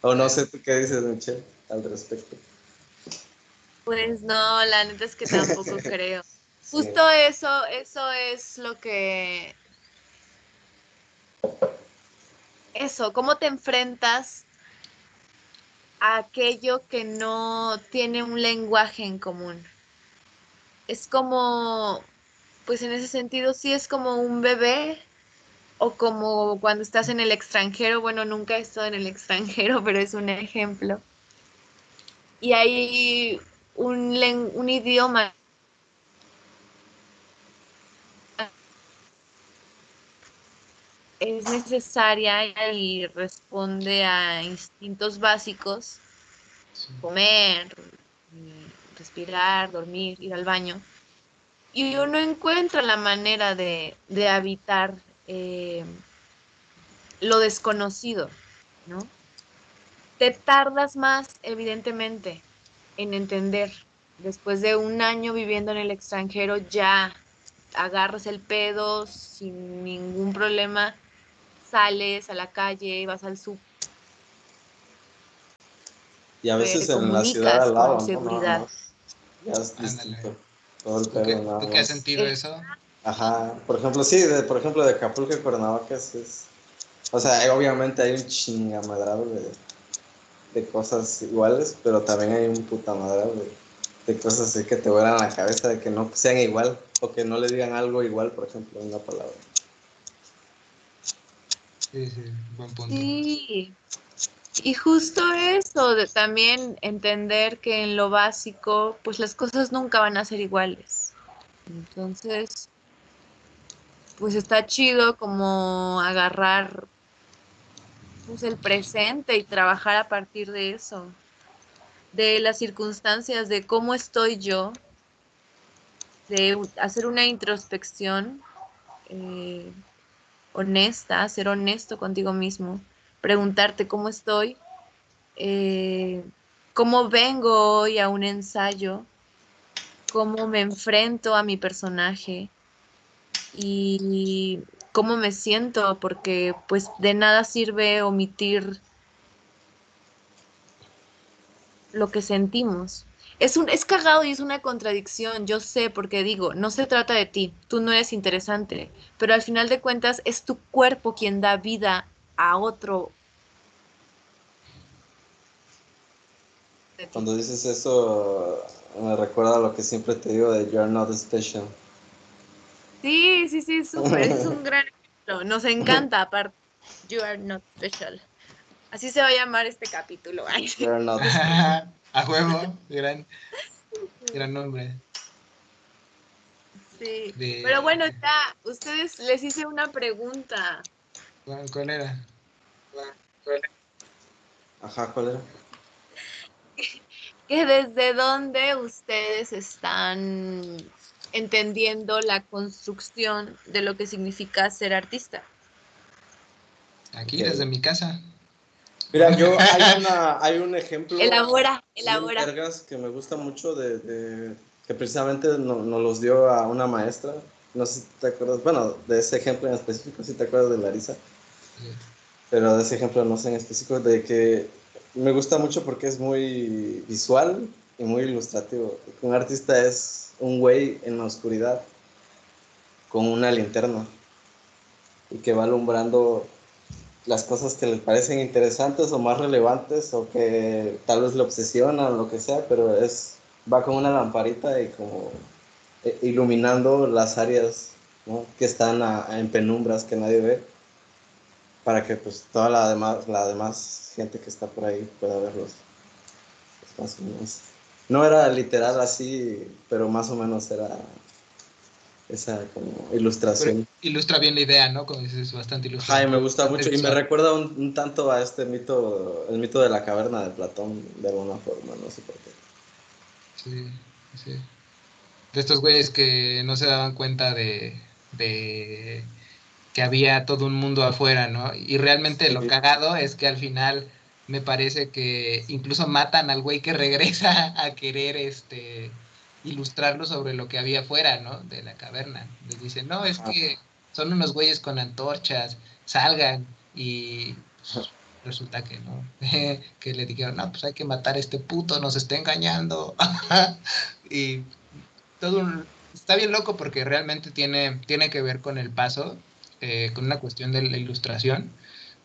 Speaker 1: O no sé tú qué dices, Michelle, al respecto.
Speaker 3: Pues no, la neta es que tampoco <laughs> creo. Justo eso, eso es lo que... Eso, ¿cómo te enfrentas a aquello que no tiene un lenguaje en común? Es como, pues en ese sentido sí es como un bebé o como cuando estás en el extranjero, bueno, nunca he estado en el <laughs> extranjero, pero es un ejemplo. Y hay un, un idioma es necesaria y responde a instintos básicos, comer, respirar, dormir, ir al baño. Y uno encuentra la manera de, de habitar eh, lo desconocido, ¿no? Te tardas más, evidentemente, en entender. Después de un año viviendo en el extranjero, ya agarras el pedo sin ningún problema, sales a la calle, vas al súper.
Speaker 1: Y a veces en la ciudad al lado, seguridad. Ya es distinto. Todo el pedo,
Speaker 2: ¿Tú qué has sentido eso?
Speaker 1: Ajá, por ejemplo, sí, de, por ejemplo, de Acapulco y Cuernavaca es, o sea, obviamente hay un chingamadrado de, de cosas iguales, pero también hay un puta de, de cosas así que te vuelan a la cabeza de que no sean igual o que no le digan algo igual, por ejemplo, en una palabra.
Speaker 2: Sí, sí, buen punto.
Speaker 3: Sí. Y justo eso, de también entender que en lo básico, pues las cosas nunca van a ser iguales. Entonces, pues está chido como agarrar pues, el presente y trabajar a partir de eso, de las circunstancias, de cómo estoy yo, de hacer una introspección eh, honesta, ser honesto contigo mismo, preguntarte cómo estoy, eh, cómo vengo hoy a un ensayo, cómo me enfrento a mi personaje y cómo me siento, porque pues de nada sirve omitir lo que sentimos. Es, un, es cagado y es una contradicción, yo sé, porque digo, no se trata de ti, tú no eres interesante, pero al final de cuentas es tu cuerpo quien da vida a otro.
Speaker 1: Cuando dices eso, me recuerda lo que siempre te digo de You're Not Special.
Speaker 3: Sí, sí, sí, súper, es un <laughs> gran ejemplo. Nos encanta, aparte. You are not special. Así se va a llamar este capítulo.
Speaker 1: You are not <laughs>
Speaker 2: a juego, <laughs> gran, gran nombre.
Speaker 3: Sí, pero bueno, ya, ustedes les hice una pregunta.
Speaker 2: ¿Cuál era?
Speaker 1: Ajá, ¿cuál era?
Speaker 3: Que desde dónde ustedes están entendiendo la construcción de lo que significa ser artista.
Speaker 2: Aquí, desde mi casa.
Speaker 1: Mira, yo <laughs> hay, una, hay un ejemplo.
Speaker 3: Elabora, elabora.
Speaker 1: que me gusta mucho de, que precisamente nos los dio a una maestra. No sé si te acuerdas, bueno, de ese ejemplo en específico, si te acuerdas de Larisa. Pero de ese ejemplo no sé en específico, de que me gusta mucho porque es muy visual y muy ilustrativo. Un artista es un güey en la oscuridad con una linterna y que va alumbrando las cosas que le parecen interesantes o más relevantes o que tal vez le obsesionan o lo que sea, pero es va con una lamparita y como eh, iluminando las áreas que están en penumbras que nadie ve para que pues toda la demás la demás gente que está por ahí pueda verlos no era literal así pero más o menos era esa como ilustración.
Speaker 2: ilustra bien la idea, ¿no? Como dices, bastante ilustrado.
Speaker 1: Ay, me gusta mucho y me recuerda un, tanto a este mito, el mito de la caverna de Platón, de alguna forma, no sé por qué.
Speaker 2: Sí, sí. De estos güeyes que no se daban cuenta de, de que había todo un mundo afuera, ¿no? Y realmente lo cagado es que al final me parece que incluso matan al güey que <laughs> regresa a querer este ilustrarlo sobre lo que había afuera, ¿no? De la caverna. Les dicen, no, es que son unos güeyes con antorchas, salgan y resulta que no, <laughs> que le dijeron, no, pues hay que matar a este puto, nos está engañando. <laughs> y todo un, está bien loco porque realmente tiene, tiene que ver con el paso, eh, con una cuestión de la ilustración,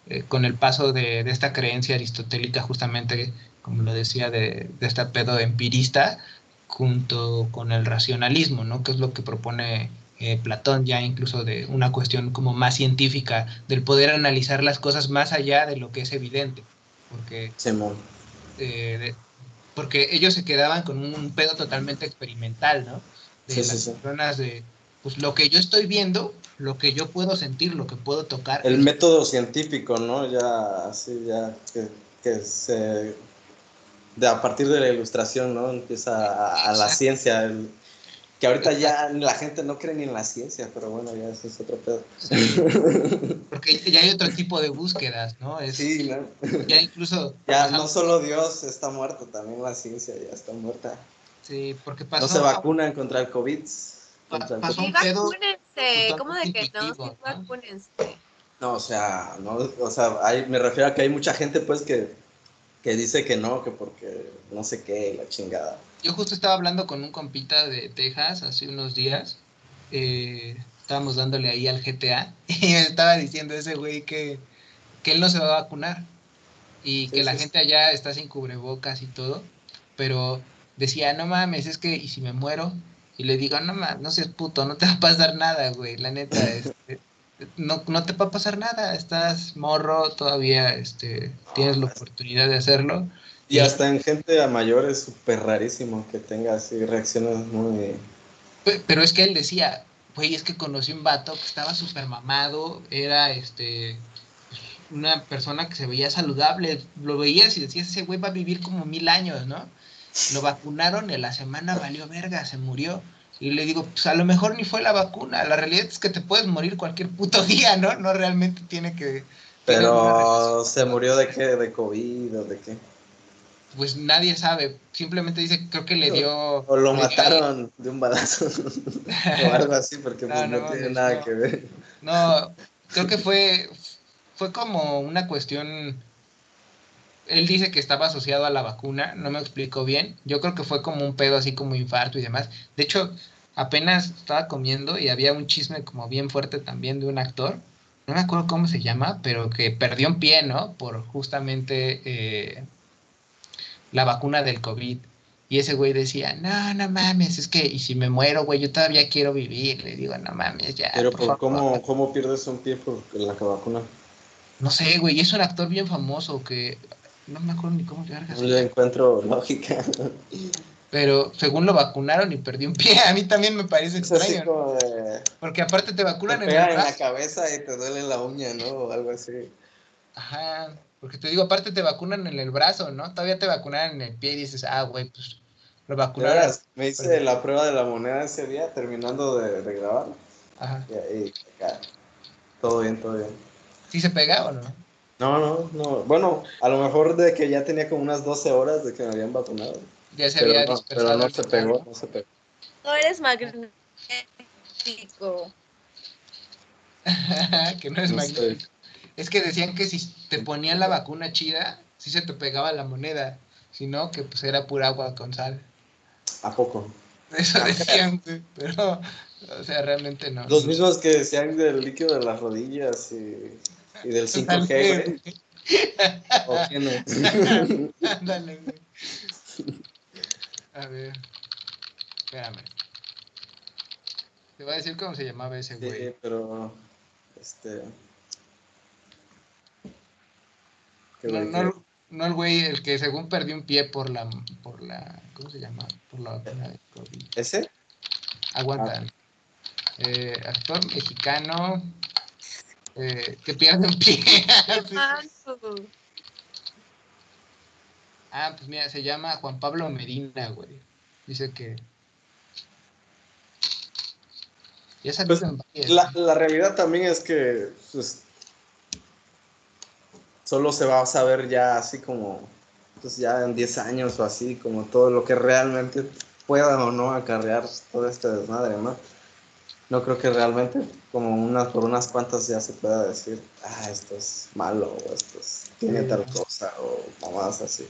Speaker 2: eh, con el paso de, de, esta creencia aristotélica justamente, como lo decía, de, de este pedo empirista, junto con el racionalismo, ¿no? Que es lo que propone eh, Platón ya incluso de una cuestión como más científica, del poder analizar las cosas más allá de lo que es evidente. Porque, eh, porque ellos se quedaban con un, pedo totalmente experimental, ¿no? De las personas de, pues lo que yo estoy viendo, lo que yo puedo sentir, lo que puedo tocar.
Speaker 1: El método científico, ¿no? Ya, así, ya, que, que se... De, a partir de la ilustración, ¿no? Empieza a, la ciencia, el, que ahorita ya la gente no cree ni en la ciencia, pero bueno, ya eso es otro pedo.
Speaker 2: Porque ya hay otro tipo de búsquedas, ¿no?
Speaker 1: sí, ¿no?
Speaker 2: Ya incluso...
Speaker 1: Ya no solo Dios está muerto, también la ciencia ya está muerta.
Speaker 2: Sí, porque pasó...
Speaker 1: No se vacunan contra el COVID.
Speaker 3: Contra el COVID. Vacúnense, ¿cómo de que no? Sí, vacúnense.
Speaker 1: No, o sea, no, o sea, hay, me refiero a que hay mucha gente pues que, que dice que no, que porque no sé qué, la chingada.
Speaker 2: Yo justo estaba hablando con un compita de Texas hace unos días. Eh, estábamos dándole ahí al GTA <laughs> y me estaba diciendo ese güey que, que él no se va a vacunar y que la gente allá está sin cubrebocas y todo, pero decía, no mames, es que, ¿y si me muero? Y le digo, no mames, no seas puto, no te va a pasar nada, güey, la neta, <laughs> este, no, no te va a pasar nada, estás morro, todavía este, tienes la oportunidad de hacerlo
Speaker 1: y hasta en gente a mayor es súper rarísimo que tenga así reacciones muy...
Speaker 2: Pero es que él decía, güey, es que conocí un vato que estaba súper mamado, era este una persona que se veía saludable, lo veías y decías, ese güey va a vivir como mil años, ¿no? Lo vacunaron y en la semana valió verga, se murió. Y le digo, pues a lo mejor ni fue la vacuna, la realidad es que te puedes morir cualquier puto <laughs> día, ¿no? No realmente tiene que...
Speaker 1: Pero se murió de qué, de COVID o de qué
Speaker 2: pues nadie sabe. Simplemente dice, creo que le dio.
Speaker 1: O lo mataron de un balazo. <laughs> o algo así, porque pues <laughs> no, tiene nada que ver.
Speaker 2: No, creo que fue, fue como una cuestión. Él dice que estaba asociado a la vacuna, no me explicó bien. Yo creo que fue como un pedo así como infarto y demás. De hecho, apenas estaba comiendo y había un chisme como bien fuerte también de un actor. No me acuerdo cómo se llama, pero que perdió un pie, ¿no? Por justamente eh, la vacuna del COVID. Y ese güey decía, no, no mames, es que, y si me muero, güey, yo todavía quiero vivir. Le digo, no mames, ya.
Speaker 1: Pero, por ¿cómo, ¿cómo pierdes un pie por la vacuna?
Speaker 2: No sé, güey, es un actor bien famoso que no me acuerdo ni cómo llegar.
Speaker 1: No le encuentro lógica.
Speaker 2: Pero según lo vacunaron y perdió un pie, a mí también me parece extraño. Porque aparte te vacunan
Speaker 1: en, en la cabeza y te duele la uña, ¿no? O algo así.
Speaker 2: Ajá. Porque te digo, aparte te vacunan en el brazo, ¿no? Todavía te vacunan en el pie y dices, ah, güey, pues lo vacunaron.
Speaker 1: Me hice la prueba de la moneda ese día terminando de, grabar. Ajá. Y ahí, acá. Todo bien, todo bien.
Speaker 2: ¿Sí se pega o no?
Speaker 1: No, no, no. Bueno, a lo mejor de que ya tenía como unas 12 horas de que me habían vacunado.
Speaker 2: Ya se había
Speaker 1: no, Pero no se pegó, no se pegó.
Speaker 3: No eres magnético. <laughs>
Speaker 2: que no es magnético. Es que decían que si te ponían la vacuna chida, sí se te pegaba la moneda. Si no, que pues era pura agua con sal.
Speaker 1: ¿A poco?
Speaker 2: Eso decían, pero, o sea, realmente no.
Speaker 1: Los mismos que decían del líquido de las rodillas y, y del 5G, ¿O qué no?
Speaker 2: Ándale, güey. A ver, espérame. Te voy a decir cómo se llamaba ese güey.
Speaker 1: Sí, pero, este...
Speaker 2: No, no, el güey, el que según perdió un pie por la, por la, ¿cómo se llama? Por la vacuna de COVID.
Speaker 1: ¿Ese?
Speaker 2: Aguanta. Ah. Eh, actor mexicano eh, que pierde un pie. ah, pues mira, se llama Juan Pablo Medina, güey. Dice que...
Speaker 1: Pues, la, la realidad también es que pues, solo se va a saber ya así como, pues ya en 10 años o así, como todo lo que realmente pueda o no acarrear todo este desmadre, ¿no? No creo que realmente como unas por unas cuantas ya se pueda decir, ah, esto es malo o esto es, tiene tal cosa o más así.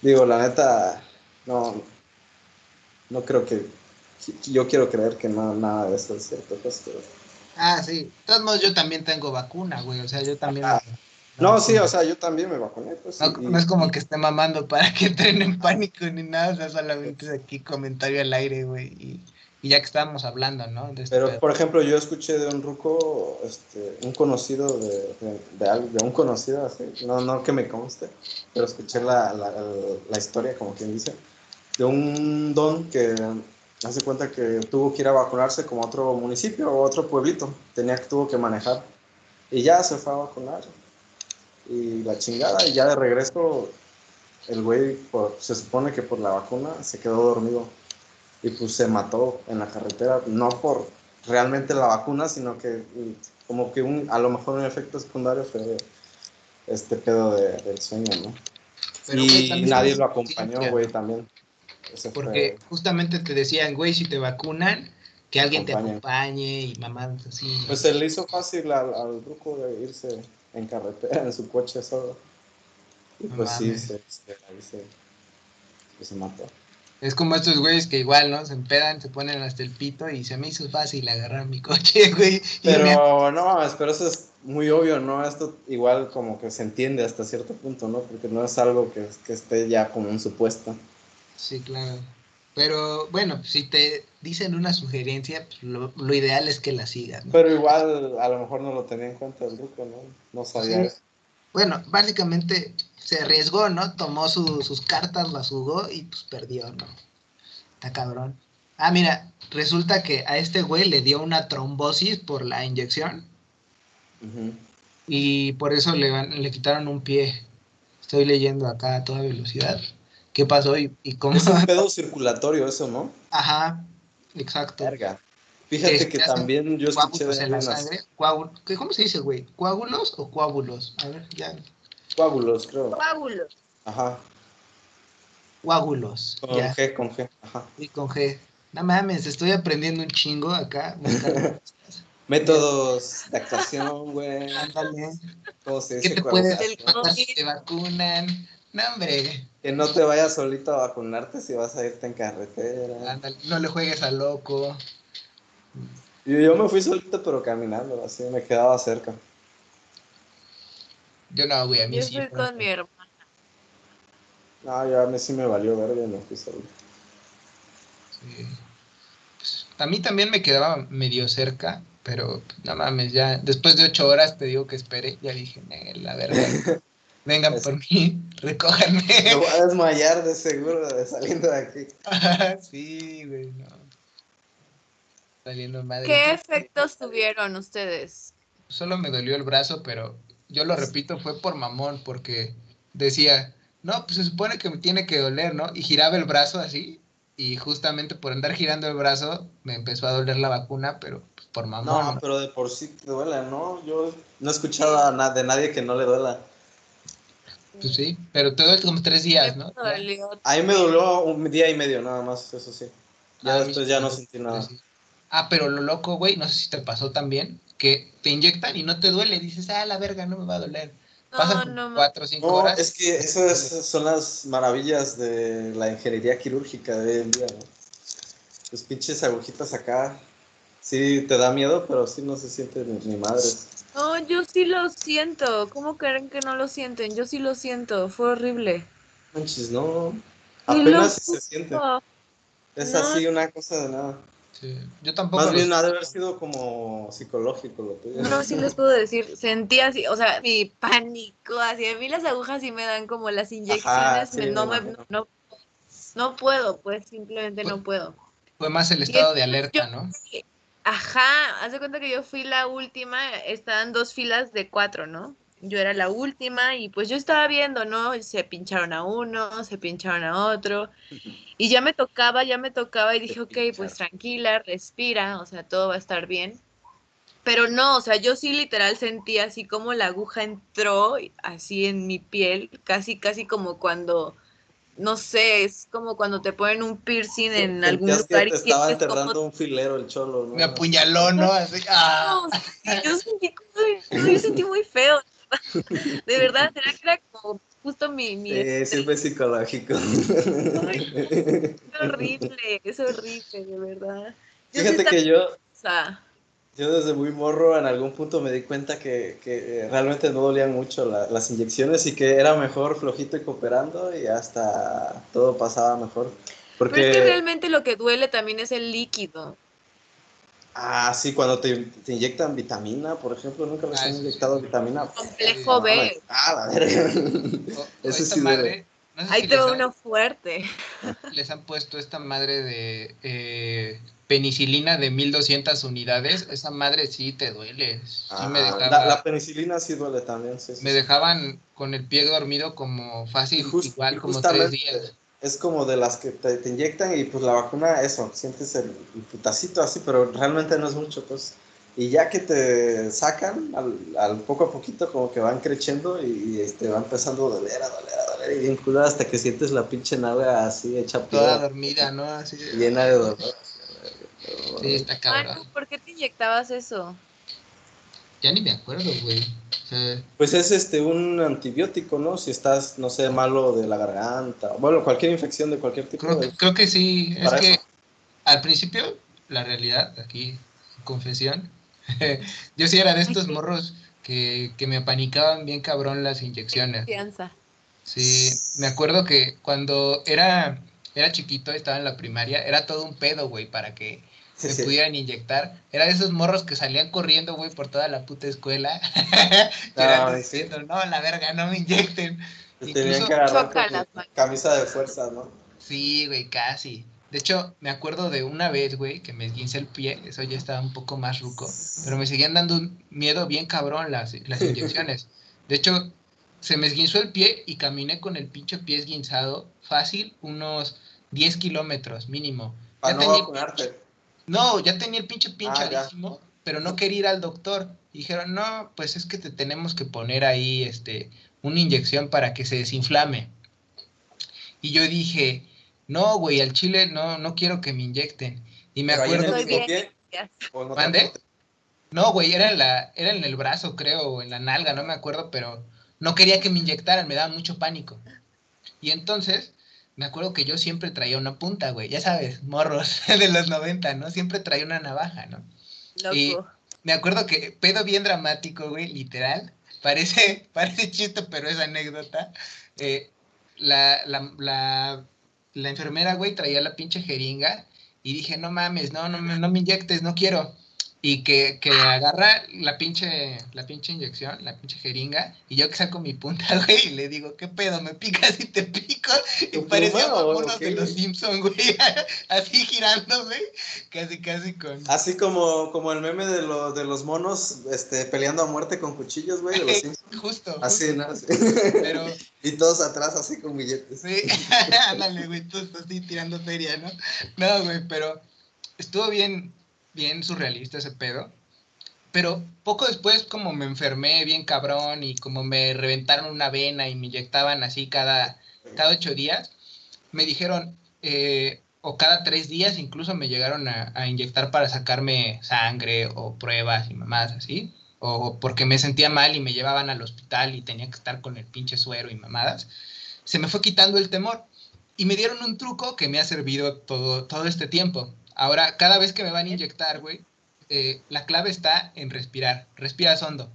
Speaker 1: Digo, la neta, no, no creo que, yo quiero creer que no, nada de eso es cierto. Pues,
Speaker 2: Ah, sí. De todos modos, yo también tengo vacuna, güey. O sea, yo también.
Speaker 1: No, sí, o sea, yo también me vacuné. Pues,
Speaker 2: no, es como que esté mamando para <laughs> que entren en pánico ni nada. O sea, solamente es aquí comentario al aire, güey. Y, y, ya que estábamos hablando, ¿no?
Speaker 1: Este Pero, por ejemplo, yo escuché de un ruco, este, un conocido de, de, de, un conocido, así. No, no que me conste, pero escuché la, la, la historia, como quien dice, de un don que hace cuenta que tuvo que ir a vacunarse como otro municipio o otro pueblito. Tenía que, tuvo que manejar. Y ya se fue a vacunar. Y la chingada, y ya de regreso, el güey, se supone que por la vacuna, se quedó dormido. Y pues se mató en la carretera, no por realmente la vacuna, sino que como que un, a lo mejor un efecto secundario fue este pedo del sueño, ¿no? y nadie lo acompañó, güey, también.
Speaker 2: Porque justamente te decían, güey, si te vacunan, que alguien te acompañe y mamás así.
Speaker 1: Pues se le hizo fácil al, al grupo de irse en carretera, <laughs> en su coche solo. Y pues sí, se, ahí se, pues se mató.
Speaker 2: Es como estos güeyes que igual, ¿no? Se empedan, se ponen hasta el pito y se me hizo fácil agarrar mi coche, <laughs> güey.
Speaker 1: Pero no, pero eso es muy obvio, ¿no? Esto igual como que se entiende hasta cierto punto, ¿no? Porque no es algo que, que esté ya como un supuesto.
Speaker 2: Sí, claro. Pero bueno, si te dicen una sugerencia, pues lo, ideal es que la sigas.
Speaker 1: Pero igual a lo mejor no lo tenía en cuenta el grupo, ¿no? No sabía.
Speaker 2: Bueno, básicamente se arriesgó, ¿no? Tomó sus cartas, las jugó y pues perdió, ¿no? Está cabrón. Ah, mira, resulta que a este güey le dio una trombosis por la inyección. Y por eso le, le quitaron un pie. Estoy leyendo acá a toda velocidad qué pasó y, cómo.
Speaker 1: Es un pedo <laughs> circulatorio eso, ¿no?
Speaker 2: Ajá, exacto.
Speaker 1: Verga. Fíjate que también yo escuché
Speaker 2: de en la sangre. ¿Cómo se dice, güey? ¿Coágulos o coágulos? A ver, ya.
Speaker 1: Coágulos, creo.
Speaker 3: Coágulos.
Speaker 1: Ajá.
Speaker 2: Coágulos.
Speaker 1: Con G, con G. Ajá.
Speaker 2: Sí, con G. No mames, estoy aprendiendo un chingo acá. <laughs>
Speaker 1: Métodos de actuación, güey.
Speaker 2: Ándale.
Speaker 1: ¿Cómo se dice? ¿Qué te
Speaker 2: puedes? Te vacunan. No, hombre.
Speaker 1: Que no te vayas solito a vacunarte si vas a irte en carretera.
Speaker 2: no le juegues a loco.
Speaker 1: Yo, yo me fui solito, pero caminando, así me quedaba cerca.
Speaker 2: Yo no, güey, a mí
Speaker 3: yo
Speaker 2: sí.
Speaker 3: Yo fui con mi hermana.
Speaker 1: No, yo a mí sí me valió verde, me fui solito.
Speaker 2: Sí. Pues, a mí también me quedaba medio cerca, pero no mames, ya después de ocho horas te digo que esperé, ya dije, la verdad. <laughs> vengan por mí, <laughs> recójanme.
Speaker 1: Me voy a desmayar de seguro de saliendo de aquí. <laughs>
Speaker 2: sí, güey, no. Saliendo madre.
Speaker 3: ¿Qué efectos tuvieron ustedes?
Speaker 2: Solo me dolió el brazo, pero yo lo repito, fue por mamón, porque decía, no, pues se supone que me tiene que doler, ¿no? Y giraba el brazo así, y justamente por andar girando el brazo me empezó a doler la vacuna, pero pues, por mamón.
Speaker 1: No, pero de por sí te duele, ¿no? Yo no he escuchado a de nadie que no le duela.
Speaker 2: Pues sí, pero todo es como tres días, ¿no?
Speaker 1: A mí me dolió un día y medio nada más, eso sí. Ya ah, después ya no sentí nada.
Speaker 2: Ah, pero lo loco, güey, no sé si te pasó también, que te inyectan y no te duele. Dices, ah, la verga, no me va a doler. Pasan cuatro o cinco horas.
Speaker 1: Es que esas son las maravillas de la ingeniería quirúrgica de hoy en día, ¿no? Los pinches agujitas acá, sí te da miedo, pero sí no se siente ni, ni madres.
Speaker 3: No, yo sí lo siento. ¿Cómo creen que no lo sienten? Yo sí lo siento. Fue horrible.
Speaker 1: Manches, no. Apenas se siente. Es así una cosa de nada.
Speaker 2: Sí. Yo tampoco.
Speaker 1: Más bien ha de haber sido como psicológico lo tuyo.
Speaker 3: No, sí les puedo decir. Sentí así, o sea, mi pánico. Así a mí las agujas sí me dan como las inyecciones. no, me, no, no, puedo, pues simplemente no puedo.
Speaker 2: Fue más el estado de alerta, ¿no?
Speaker 3: Ajá, haz de cuenta que yo fui la última, estaban dos filas de cuatro, ¿no? Yo era la última y pues yo estaba viendo, ¿no? Se pincharon a uno, se pincharon a otro y ya me tocaba, ya me tocaba y dije, ok, pues tranquila, respira, o sea, todo va a estar bien. Pero no, o sea, yo sí literal sentí así como la aguja entró así en mi piel, casi, casi como cuando
Speaker 4: no sé, es como cuando te ponen un piercing en algún
Speaker 1: que
Speaker 4: lugar
Speaker 1: te
Speaker 4: y
Speaker 1: estaba
Speaker 4: como
Speaker 1: enterrando un filero el cholo, ¿no?
Speaker 2: Me apuñaló, ¿no? Así, ah.
Speaker 4: No, yo sentí yo sentí muy feo. <laughs> De verdad, será que era como justo mi, mi
Speaker 1: Sí, sí fue psicológico. <laughs>
Speaker 4: es horrible, es horrible, de verdad. Yo
Speaker 1: Fíjate que yo,
Speaker 4: o sea,
Speaker 1: yo desde muy morro en algún punto me di cuenta que, que realmente no dolían mucho la- las inyecciones y que era mejor flojito y cooperando y hasta todo pasaba mejor. Porque,
Speaker 4: pero es que realmente lo que duele también es el líquido.
Speaker 1: Ah, sí, cuando te, te inyectan vitamina, por ejemplo, nunca les
Speaker 2: Ah,
Speaker 1: han
Speaker 2: eso sí.
Speaker 1: inyectado vitamina.
Speaker 4: Complejo B.
Speaker 1: Ah, la verga.
Speaker 2: O- o
Speaker 1: Ese
Speaker 2: esta
Speaker 1: sí
Speaker 2: madre, no sé
Speaker 4: Ahí
Speaker 2: si
Speaker 4: te
Speaker 2: les
Speaker 4: va
Speaker 2: han-
Speaker 4: uno fuerte. <laughs>
Speaker 2: les han puesto esta madre de eh, penicilina de 1200 unidades, esa madre sí te duele. Sí
Speaker 1: Ah,
Speaker 2: me, dejaba-
Speaker 1: la, la penicilina sí duele también, sí, sí,
Speaker 2: me
Speaker 1: sí.
Speaker 2: dejaban con el pie dormido como fácil, igual como tres días.
Speaker 1: Es como de las que te, te inyectan y pues la vacuna, eso, sientes el, el putacito así, pero realmente no es mucho, pues. Y ya que te sacan, al, al poco a poquito como que van creciendo y, y, este, va empezando a doler, a doler, a doler, y bien culo hasta que sientes la pinche nalga así hecha
Speaker 2: Toda
Speaker 1: piedra,
Speaker 2: dormida, ¿no? Así,
Speaker 1: llena de dolor.
Speaker 2: Sí, está cabrón.
Speaker 4: ¿por qué te inyectabas eso?
Speaker 2: Ya ni me acuerdo, güey.
Speaker 1: Pues es este un antibiótico, ¿no? Si estás, no sé, malo de la garganta, bueno, cualquier infección de cualquier tipo.
Speaker 2: creo,
Speaker 1: de-
Speaker 2: que- creo que sí. Es que al principio, la realidad, aquí, confesión, <laughs> yo sí era de estos morros que, que me apanicaban bien cabrón las inyecciones.
Speaker 4: Confianza.
Speaker 2: Sí, me acuerdo que cuando era, era chiquito, estaba en la primaria, era todo un pedo, güey, para que
Speaker 1: Sí, sí.
Speaker 2: pudieran inyectar. Era de esos morros que salían corriendo, güey, por toda la puta escuela. <laughs>
Speaker 1: No, sí.
Speaker 2: diciendo, no, la verga, no me inyecten.
Speaker 1: Te tenían
Speaker 2: Incluso-
Speaker 1: que agarrar
Speaker 4: Chocan
Speaker 1: con
Speaker 4: las manos.
Speaker 1: camisa de fuerza, ¿no?
Speaker 2: Sí, güey, casi. De hecho, me acuerdo de una vez, güey, que me esguincé el pie, eso ya estaba un poco más ruco, pero me seguían dando un miedo bien cabrón las, las <laughs> inyecciones. De hecho, se me esguinzó el pie y caminé con el pinche pie esguinzado, fácil, unos 10 kilómetros mínimo.
Speaker 1: Para
Speaker 2: Ya
Speaker 1: no
Speaker 2: tenía
Speaker 1: vacunarte.
Speaker 2: No, ya tenía el pinche
Speaker 1: Ah, ya.
Speaker 2: pinchadísimo, pero no quería ir al doctor. Y dijeron, no, pues es que te tenemos que poner ahí este, una inyección para que se desinflame. Y yo dije, no, güey, al chile no, no quiero que me inyecten. Y me
Speaker 1: Pero ahí en
Speaker 2: acuerdo
Speaker 1: el
Speaker 2: que... No, güey, era en, la, era en el brazo, creo, o en la nalga, no me acuerdo, pero no quería que me inyectaran, me daba mucho pánico. Y entonces, me acuerdo que yo siempre traía una punta, güey, ya sabes, morros <laughs> de los 90, ¿no? Siempre traía una navaja, ¿no?
Speaker 4: Loco.
Speaker 2: Y- Me acuerdo que pedo bien dramático, güey, literal. <laughs> Parece, parece chiste, pero es anécdota. Eh, la, la, la, la enfermera, güey, traía la pinche jeringa y dije, no mames, no, no, no me inyectes, no quiero. Y que, que agarra la pinche, la pinche inyección, la pinche jeringa, y yo que saco mi punta, <laughs> güey, y le digo, ¿qué pedo? ¿Me picas y te pico? Y
Speaker 1: ¿Tu
Speaker 2: parecía uno
Speaker 1: qué,
Speaker 2: de los
Speaker 1: güey? <laughs>
Speaker 2: Simpsons, güey, así girándome, casi, casi con...
Speaker 1: Así como, como el meme de, lo- de los monos este, peleando a muerte con cuchillos, güey, de los <laughs> Simpsons.
Speaker 2: Justo,
Speaker 1: Así,
Speaker 2: justo.
Speaker 1: ¿no? Así.
Speaker 2: pero
Speaker 1: Y todos atrás así con billetes.
Speaker 2: sí, ándale, güey, tú estás así tirando feria, ¿no? No, güey, pero estuvo bien, bien surrealista ese pedo. Pero poco después, como me enfermé bien cabrón y como me reventaron una vena y me inyectaban así cada, cada ocho días, me dijeron, eh, o cada tres días incluso me llegaron a, inyectar para sacarme sangre o pruebas y mamás así, o porque me sentía mal y me llevaban al hospital y tenía que estar con el pinche suero y mamadas, se me fue quitando el temor y me dieron un truco que me ha servido todo, todo este tiempo. Ahora, cada vez que me van a inyectar, güey, eh, la clave está en respirar. Respiras hondo.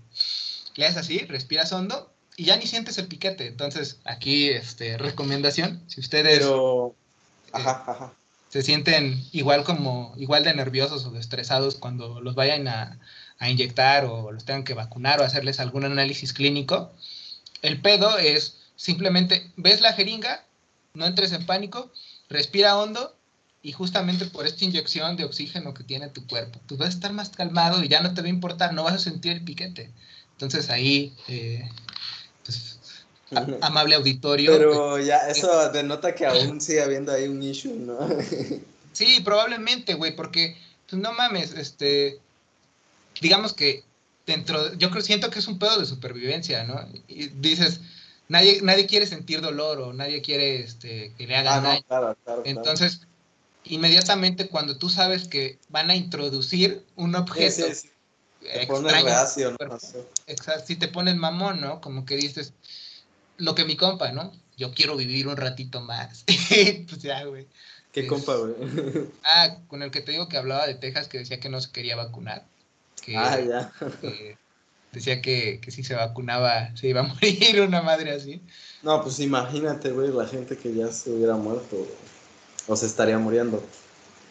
Speaker 2: Le haces así, respiras hondo y ya ni sientes el piquete. Entonces, aquí, este, recomendación, si ustedes
Speaker 1: Pero. Ajá, ajá.
Speaker 2: se sienten igual como, igual de nerviosos o de estresados cuando los vayan a, a inyectar o los tengan que vacunar o hacerles algún análisis clínico, el pedo es simplemente, ves la jeringa, no entres en pánico, respira hondo y justamente por esta inyección de oxígeno que tiene tu cuerpo, pues vas a estar más calmado y ya no te va a importar, no vas a sentir el piquete. Entonces ahí, eh, pues, a- amable auditorio.
Speaker 1: Pero ya, eso denota que aún sigue habiendo ahí un issue, ¿no? <laughs>
Speaker 2: Sí, probablemente, güey, porque, pues no mames, este, digamos que dentro, yo creo, siento que es un pedo de supervivencia, ¿no? Y dices, nadie, nadie quiere sentir dolor o nadie quiere este, que le hagan
Speaker 1: Ah, no,
Speaker 2: daño.
Speaker 1: claro, claro. claro.
Speaker 2: Entonces, inmediatamente cuando tú sabes que van a introducir un objeto
Speaker 1: sí, sí. Te
Speaker 2: extraño,
Speaker 1: reacio,
Speaker 2: si te pones mamón, ¿no? Como que dices, lo que mi compa, ¿no? Yo quiero vivir un ratito más. <laughs> pues ya, güey.
Speaker 1: ¿Qué
Speaker 2: Es-
Speaker 1: compa, güey? <laughs>
Speaker 2: Ah, con el que te digo que hablaba de Texas, que decía que no se quería vacunar. Que,
Speaker 1: Ah, ya.
Speaker 2: que decía que, que si se vacunaba se iba a <laughs> morir una madre así.
Speaker 1: No, pues imagínate, güey, la gente que ya se hubiera muerto güey. O se estaría muriendo.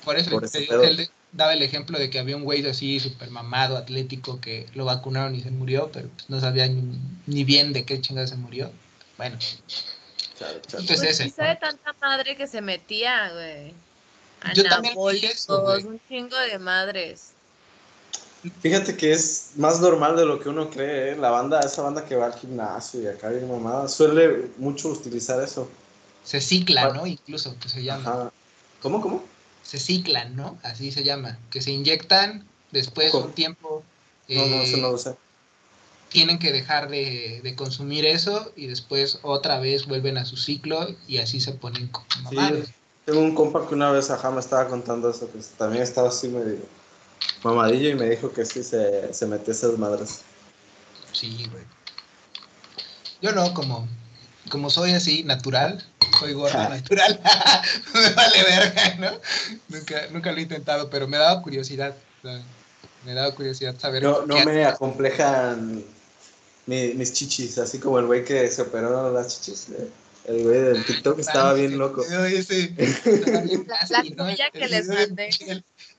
Speaker 2: Por eso
Speaker 1: Por
Speaker 2: te
Speaker 1: ese
Speaker 2: digo
Speaker 1: pedo.
Speaker 2: que él daba el ejemplo de que había un güey así súper mamado, atlético, que lo vacunaron y se murió, pero pues, no sabía ni, ni bien de qué chingada se murió. Bueno,
Speaker 1: Chale, chale.
Speaker 2: Entonces,
Speaker 3: Pues
Speaker 2: ese,
Speaker 3: quizá de tanta madre que se metía, güey.
Speaker 2: Yo también eso, güey.
Speaker 3: un chingo de madres.
Speaker 1: Fíjate que es más normal de lo que uno cree, ¿eh? La banda, esa banda que va al gimnasio y acá bien mamada, suele mucho utilizar eso.
Speaker 2: Se cicla,
Speaker 1: Ah.
Speaker 2: ¿no? Incluso que se llama.
Speaker 1: Ajá. ¿Cómo, cómo?
Speaker 2: Se ciclan, ¿no? Así se llama. Que se inyectan, después de un tiempo
Speaker 1: No, no,
Speaker 2: eh,
Speaker 1: eso no lo sé.
Speaker 2: tienen que dejar de, de consumir eso y después otra vez vuelven a su ciclo y así se ponen como
Speaker 1: Sí, tengo un compa que una vez ajá me estaba contando eso, que también estaba así medio mamadillo y me dijo que sí se, se metía esas madres.
Speaker 2: Sí, güey. Yo no, como, como soy así, natural, soy gordo
Speaker 1: Ja.
Speaker 2: natural, <laughs> me vale verga, ¿no? Nunca, nunca lo he intentado, pero me daba curiosidad. o sea, me daba curiosidad saber.
Speaker 1: No, no me acomplejan mi- mis chichis, así como el güey que se operó las chichis. ¿eh? El güey del TikTok estaba bien loco.
Speaker 3: La- la
Speaker 2: ¿no?
Speaker 3: tuya que les
Speaker 2: de
Speaker 3: mandé.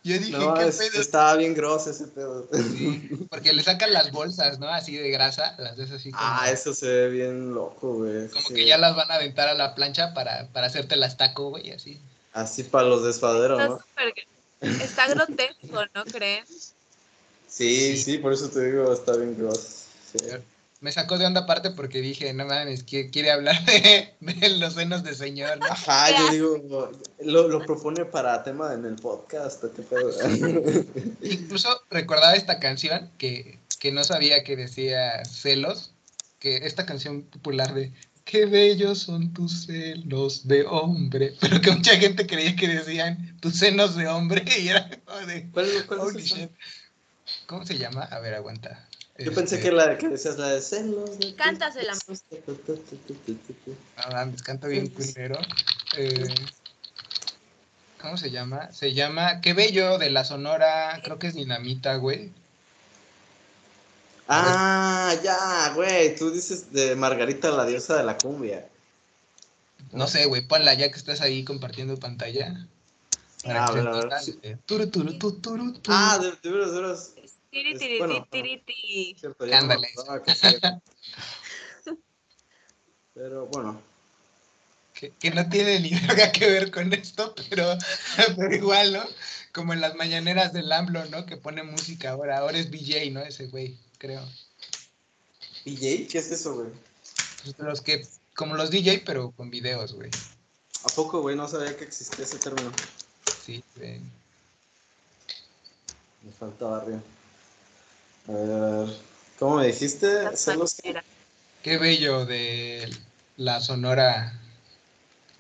Speaker 2: Yo dije,
Speaker 1: No,
Speaker 2: ¿qué
Speaker 1: es-
Speaker 2: pedo?
Speaker 1: estaba bien grosso ese pedo.
Speaker 2: Sí, porque le sacan las bolsas, ¿no? Así de grasa, las ves así como,
Speaker 1: Ah, eso se ve bien loco, güey.
Speaker 2: como
Speaker 1: Sí.
Speaker 2: que ya las van a aventar a la plancha para, para hacerte las taco, güey, así.
Speaker 1: Así para los desfaderos,
Speaker 3: Está
Speaker 1: ¿no?
Speaker 3: súper- Está grotesco, ¿no creen?
Speaker 1: Sí,
Speaker 2: Sí.
Speaker 1: sí, por eso te digo, está bien grosso. Sí.
Speaker 2: Me sacó de onda aparte porque dije, no mames, quiere hablar de, de los senos de señor, ¿no?
Speaker 1: Ajá, yo digo, lo, lo propone para tema en el podcast, ¿o ¿qué pedo?
Speaker 2: Incluso recordaba esta canción que, que no sabía que decía celos, que esta canción popular de Qué bellos son tus celos de hombre, pero que mucha gente creía que decían tus senos de hombre y era como de
Speaker 1: ¿Cuál, cuál es.
Speaker 2: ¿Cómo se llama? A ver, aguanta.
Speaker 1: Yo pensé
Speaker 2: Este,
Speaker 1: que la que decías la de celos. de-
Speaker 3: Cántasela.
Speaker 2: No mames, canta bien culero. Eh, ¿Cómo se llama? Se llama Qué bello de la Sonora, creo que es Dinamita, güey.
Speaker 1: Ah, ya, güey. Tú dices de Margarita, la diosa de la cumbia.
Speaker 2: No sé, güey, ponla ya que estás ahí compartiendo pantalla. Para
Speaker 1: Ah,
Speaker 2: que turu, turu, turu.
Speaker 1: Ah, de, de veras, de veras.
Speaker 3: Tiri,
Speaker 1: Es-
Speaker 3: tiri,
Speaker 1: bueno,
Speaker 3: tiri, tiri.
Speaker 1: Cierto, ya no me
Speaker 2: Ándale.
Speaker 1: acordaba que sí. Pero bueno.
Speaker 2: que, que no tiene ni verga que ver con esto, pero, <laughs> pero igual, ¿no? Como en las mañaneras del AMLO, ¿no? Que pone música ahora. Ahora es BJ, ¿no? Ese güey, creo.
Speaker 1: ¿DJ? ¿Qué es eso, güey?
Speaker 2: Pues los que, como los DJ, pero con videos, güey.
Speaker 1: ¿A poco, güey? No sabía que existía ese término.
Speaker 2: Sí, güey.
Speaker 1: Me falta barrio. A ver. ¿Cómo me dijiste?
Speaker 3: Mañaneras.
Speaker 2: Qué bello de la sonora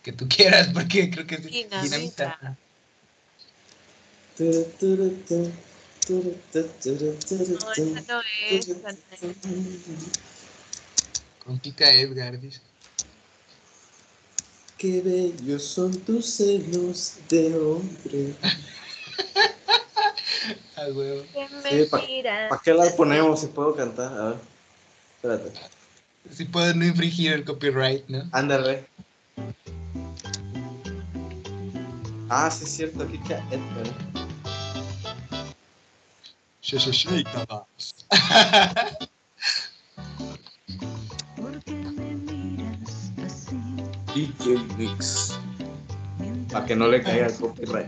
Speaker 2: que tú quieras, porque creo que es
Speaker 3: Dinamita. No,
Speaker 1: tu.
Speaker 3: esa no es. esa no es.
Speaker 2: Con Kika Edgar, dice.
Speaker 1: Qué bellos son tus celos de hombre.
Speaker 2: Ah.
Speaker 3: Qué
Speaker 1: Sí, pa-
Speaker 3: mentira.
Speaker 1: ¿Para qué la ponemos si puedo cantar? A ver. Espérate.
Speaker 2: Si puedo no infringir el copyright, ¿no?
Speaker 1: Ándale. Ah, sí es cierto, Kika Edgar.
Speaker 2: She- she- she, tabas.
Speaker 1: DJ Mix. Para que no le caiga el copyright.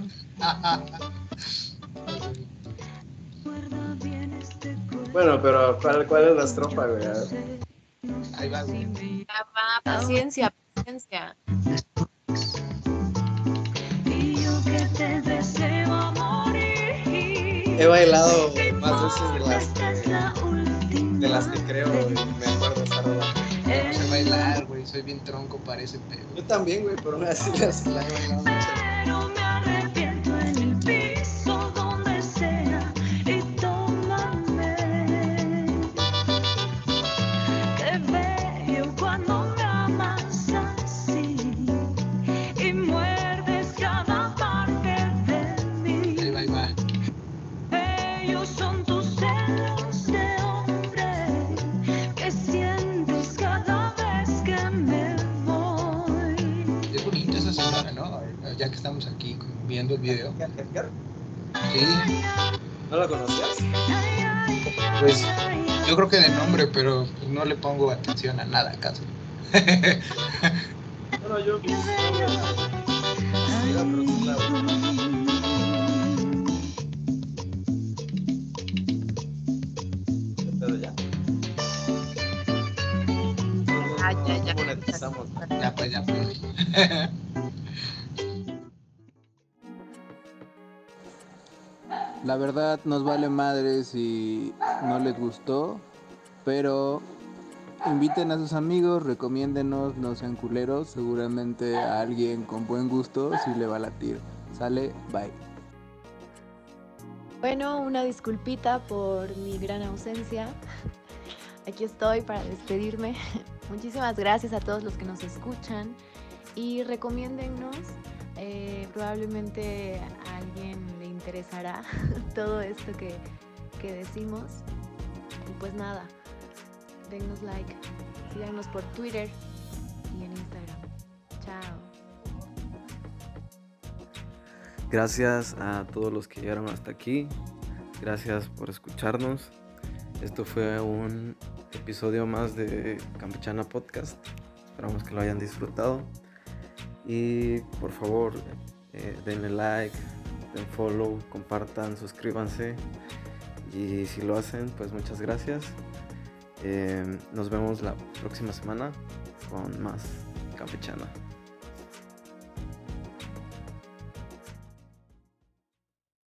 Speaker 1: Bueno, pero ¿cuál, cuál es la estrofa, güey? A ver.
Speaker 2: Ahí va, güey.
Speaker 3: Ya va, paciencia, paciencia.
Speaker 1: He bailado más veces de las que, de las que creo me acuerdo esa rola.
Speaker 2: No sé bailar, güey.
Speaker 5: Soy bien tronco para ese pedo.
Speaker 6: Yo también, güey, pero así las la he bailado mucho.
Speaker 5: Video. Sí,
Speaker 6: ¿No la conocías?
Speaker 5: pues yo creo que de nombre, pero pues, no le pongo atención a nada, acaso. <laughs>
Speaker 6: Bueno, yo.
Speaker 2: La verdad nos vale madre si no les gustó, pero inviten a sus amigos, recomiéndenos, no sean culeros, seguramente a alguien con buen gusto sí le va a latir. Sale, bye.
Speaker 3: Bueno, una disculpita por mi gran ausencia. <laughs> Aquí estoy para despedirme. <laughs> Muchísimas gracias a todos los que nos escuchan y recomiéndennos. Eh, probablemente a alguien le interesará <laughs> todo esto que, que decimos. Y pues nada, denos like, síganos por Twitter y en Instagram. Chao.
Speaker 1: Gracias a todos los que llegaron hasta aquí. Gracias por escucharnos. Esto fue un episodio más de Campechana Podcast. Esperamos que lo hayan disfrutado. Y por favor, eh, denle like, den follow, compartan, suscríbanse. Y si lo hacen, pues muchas gracias. Eh, nos vemos la próxima semana con más Campechana.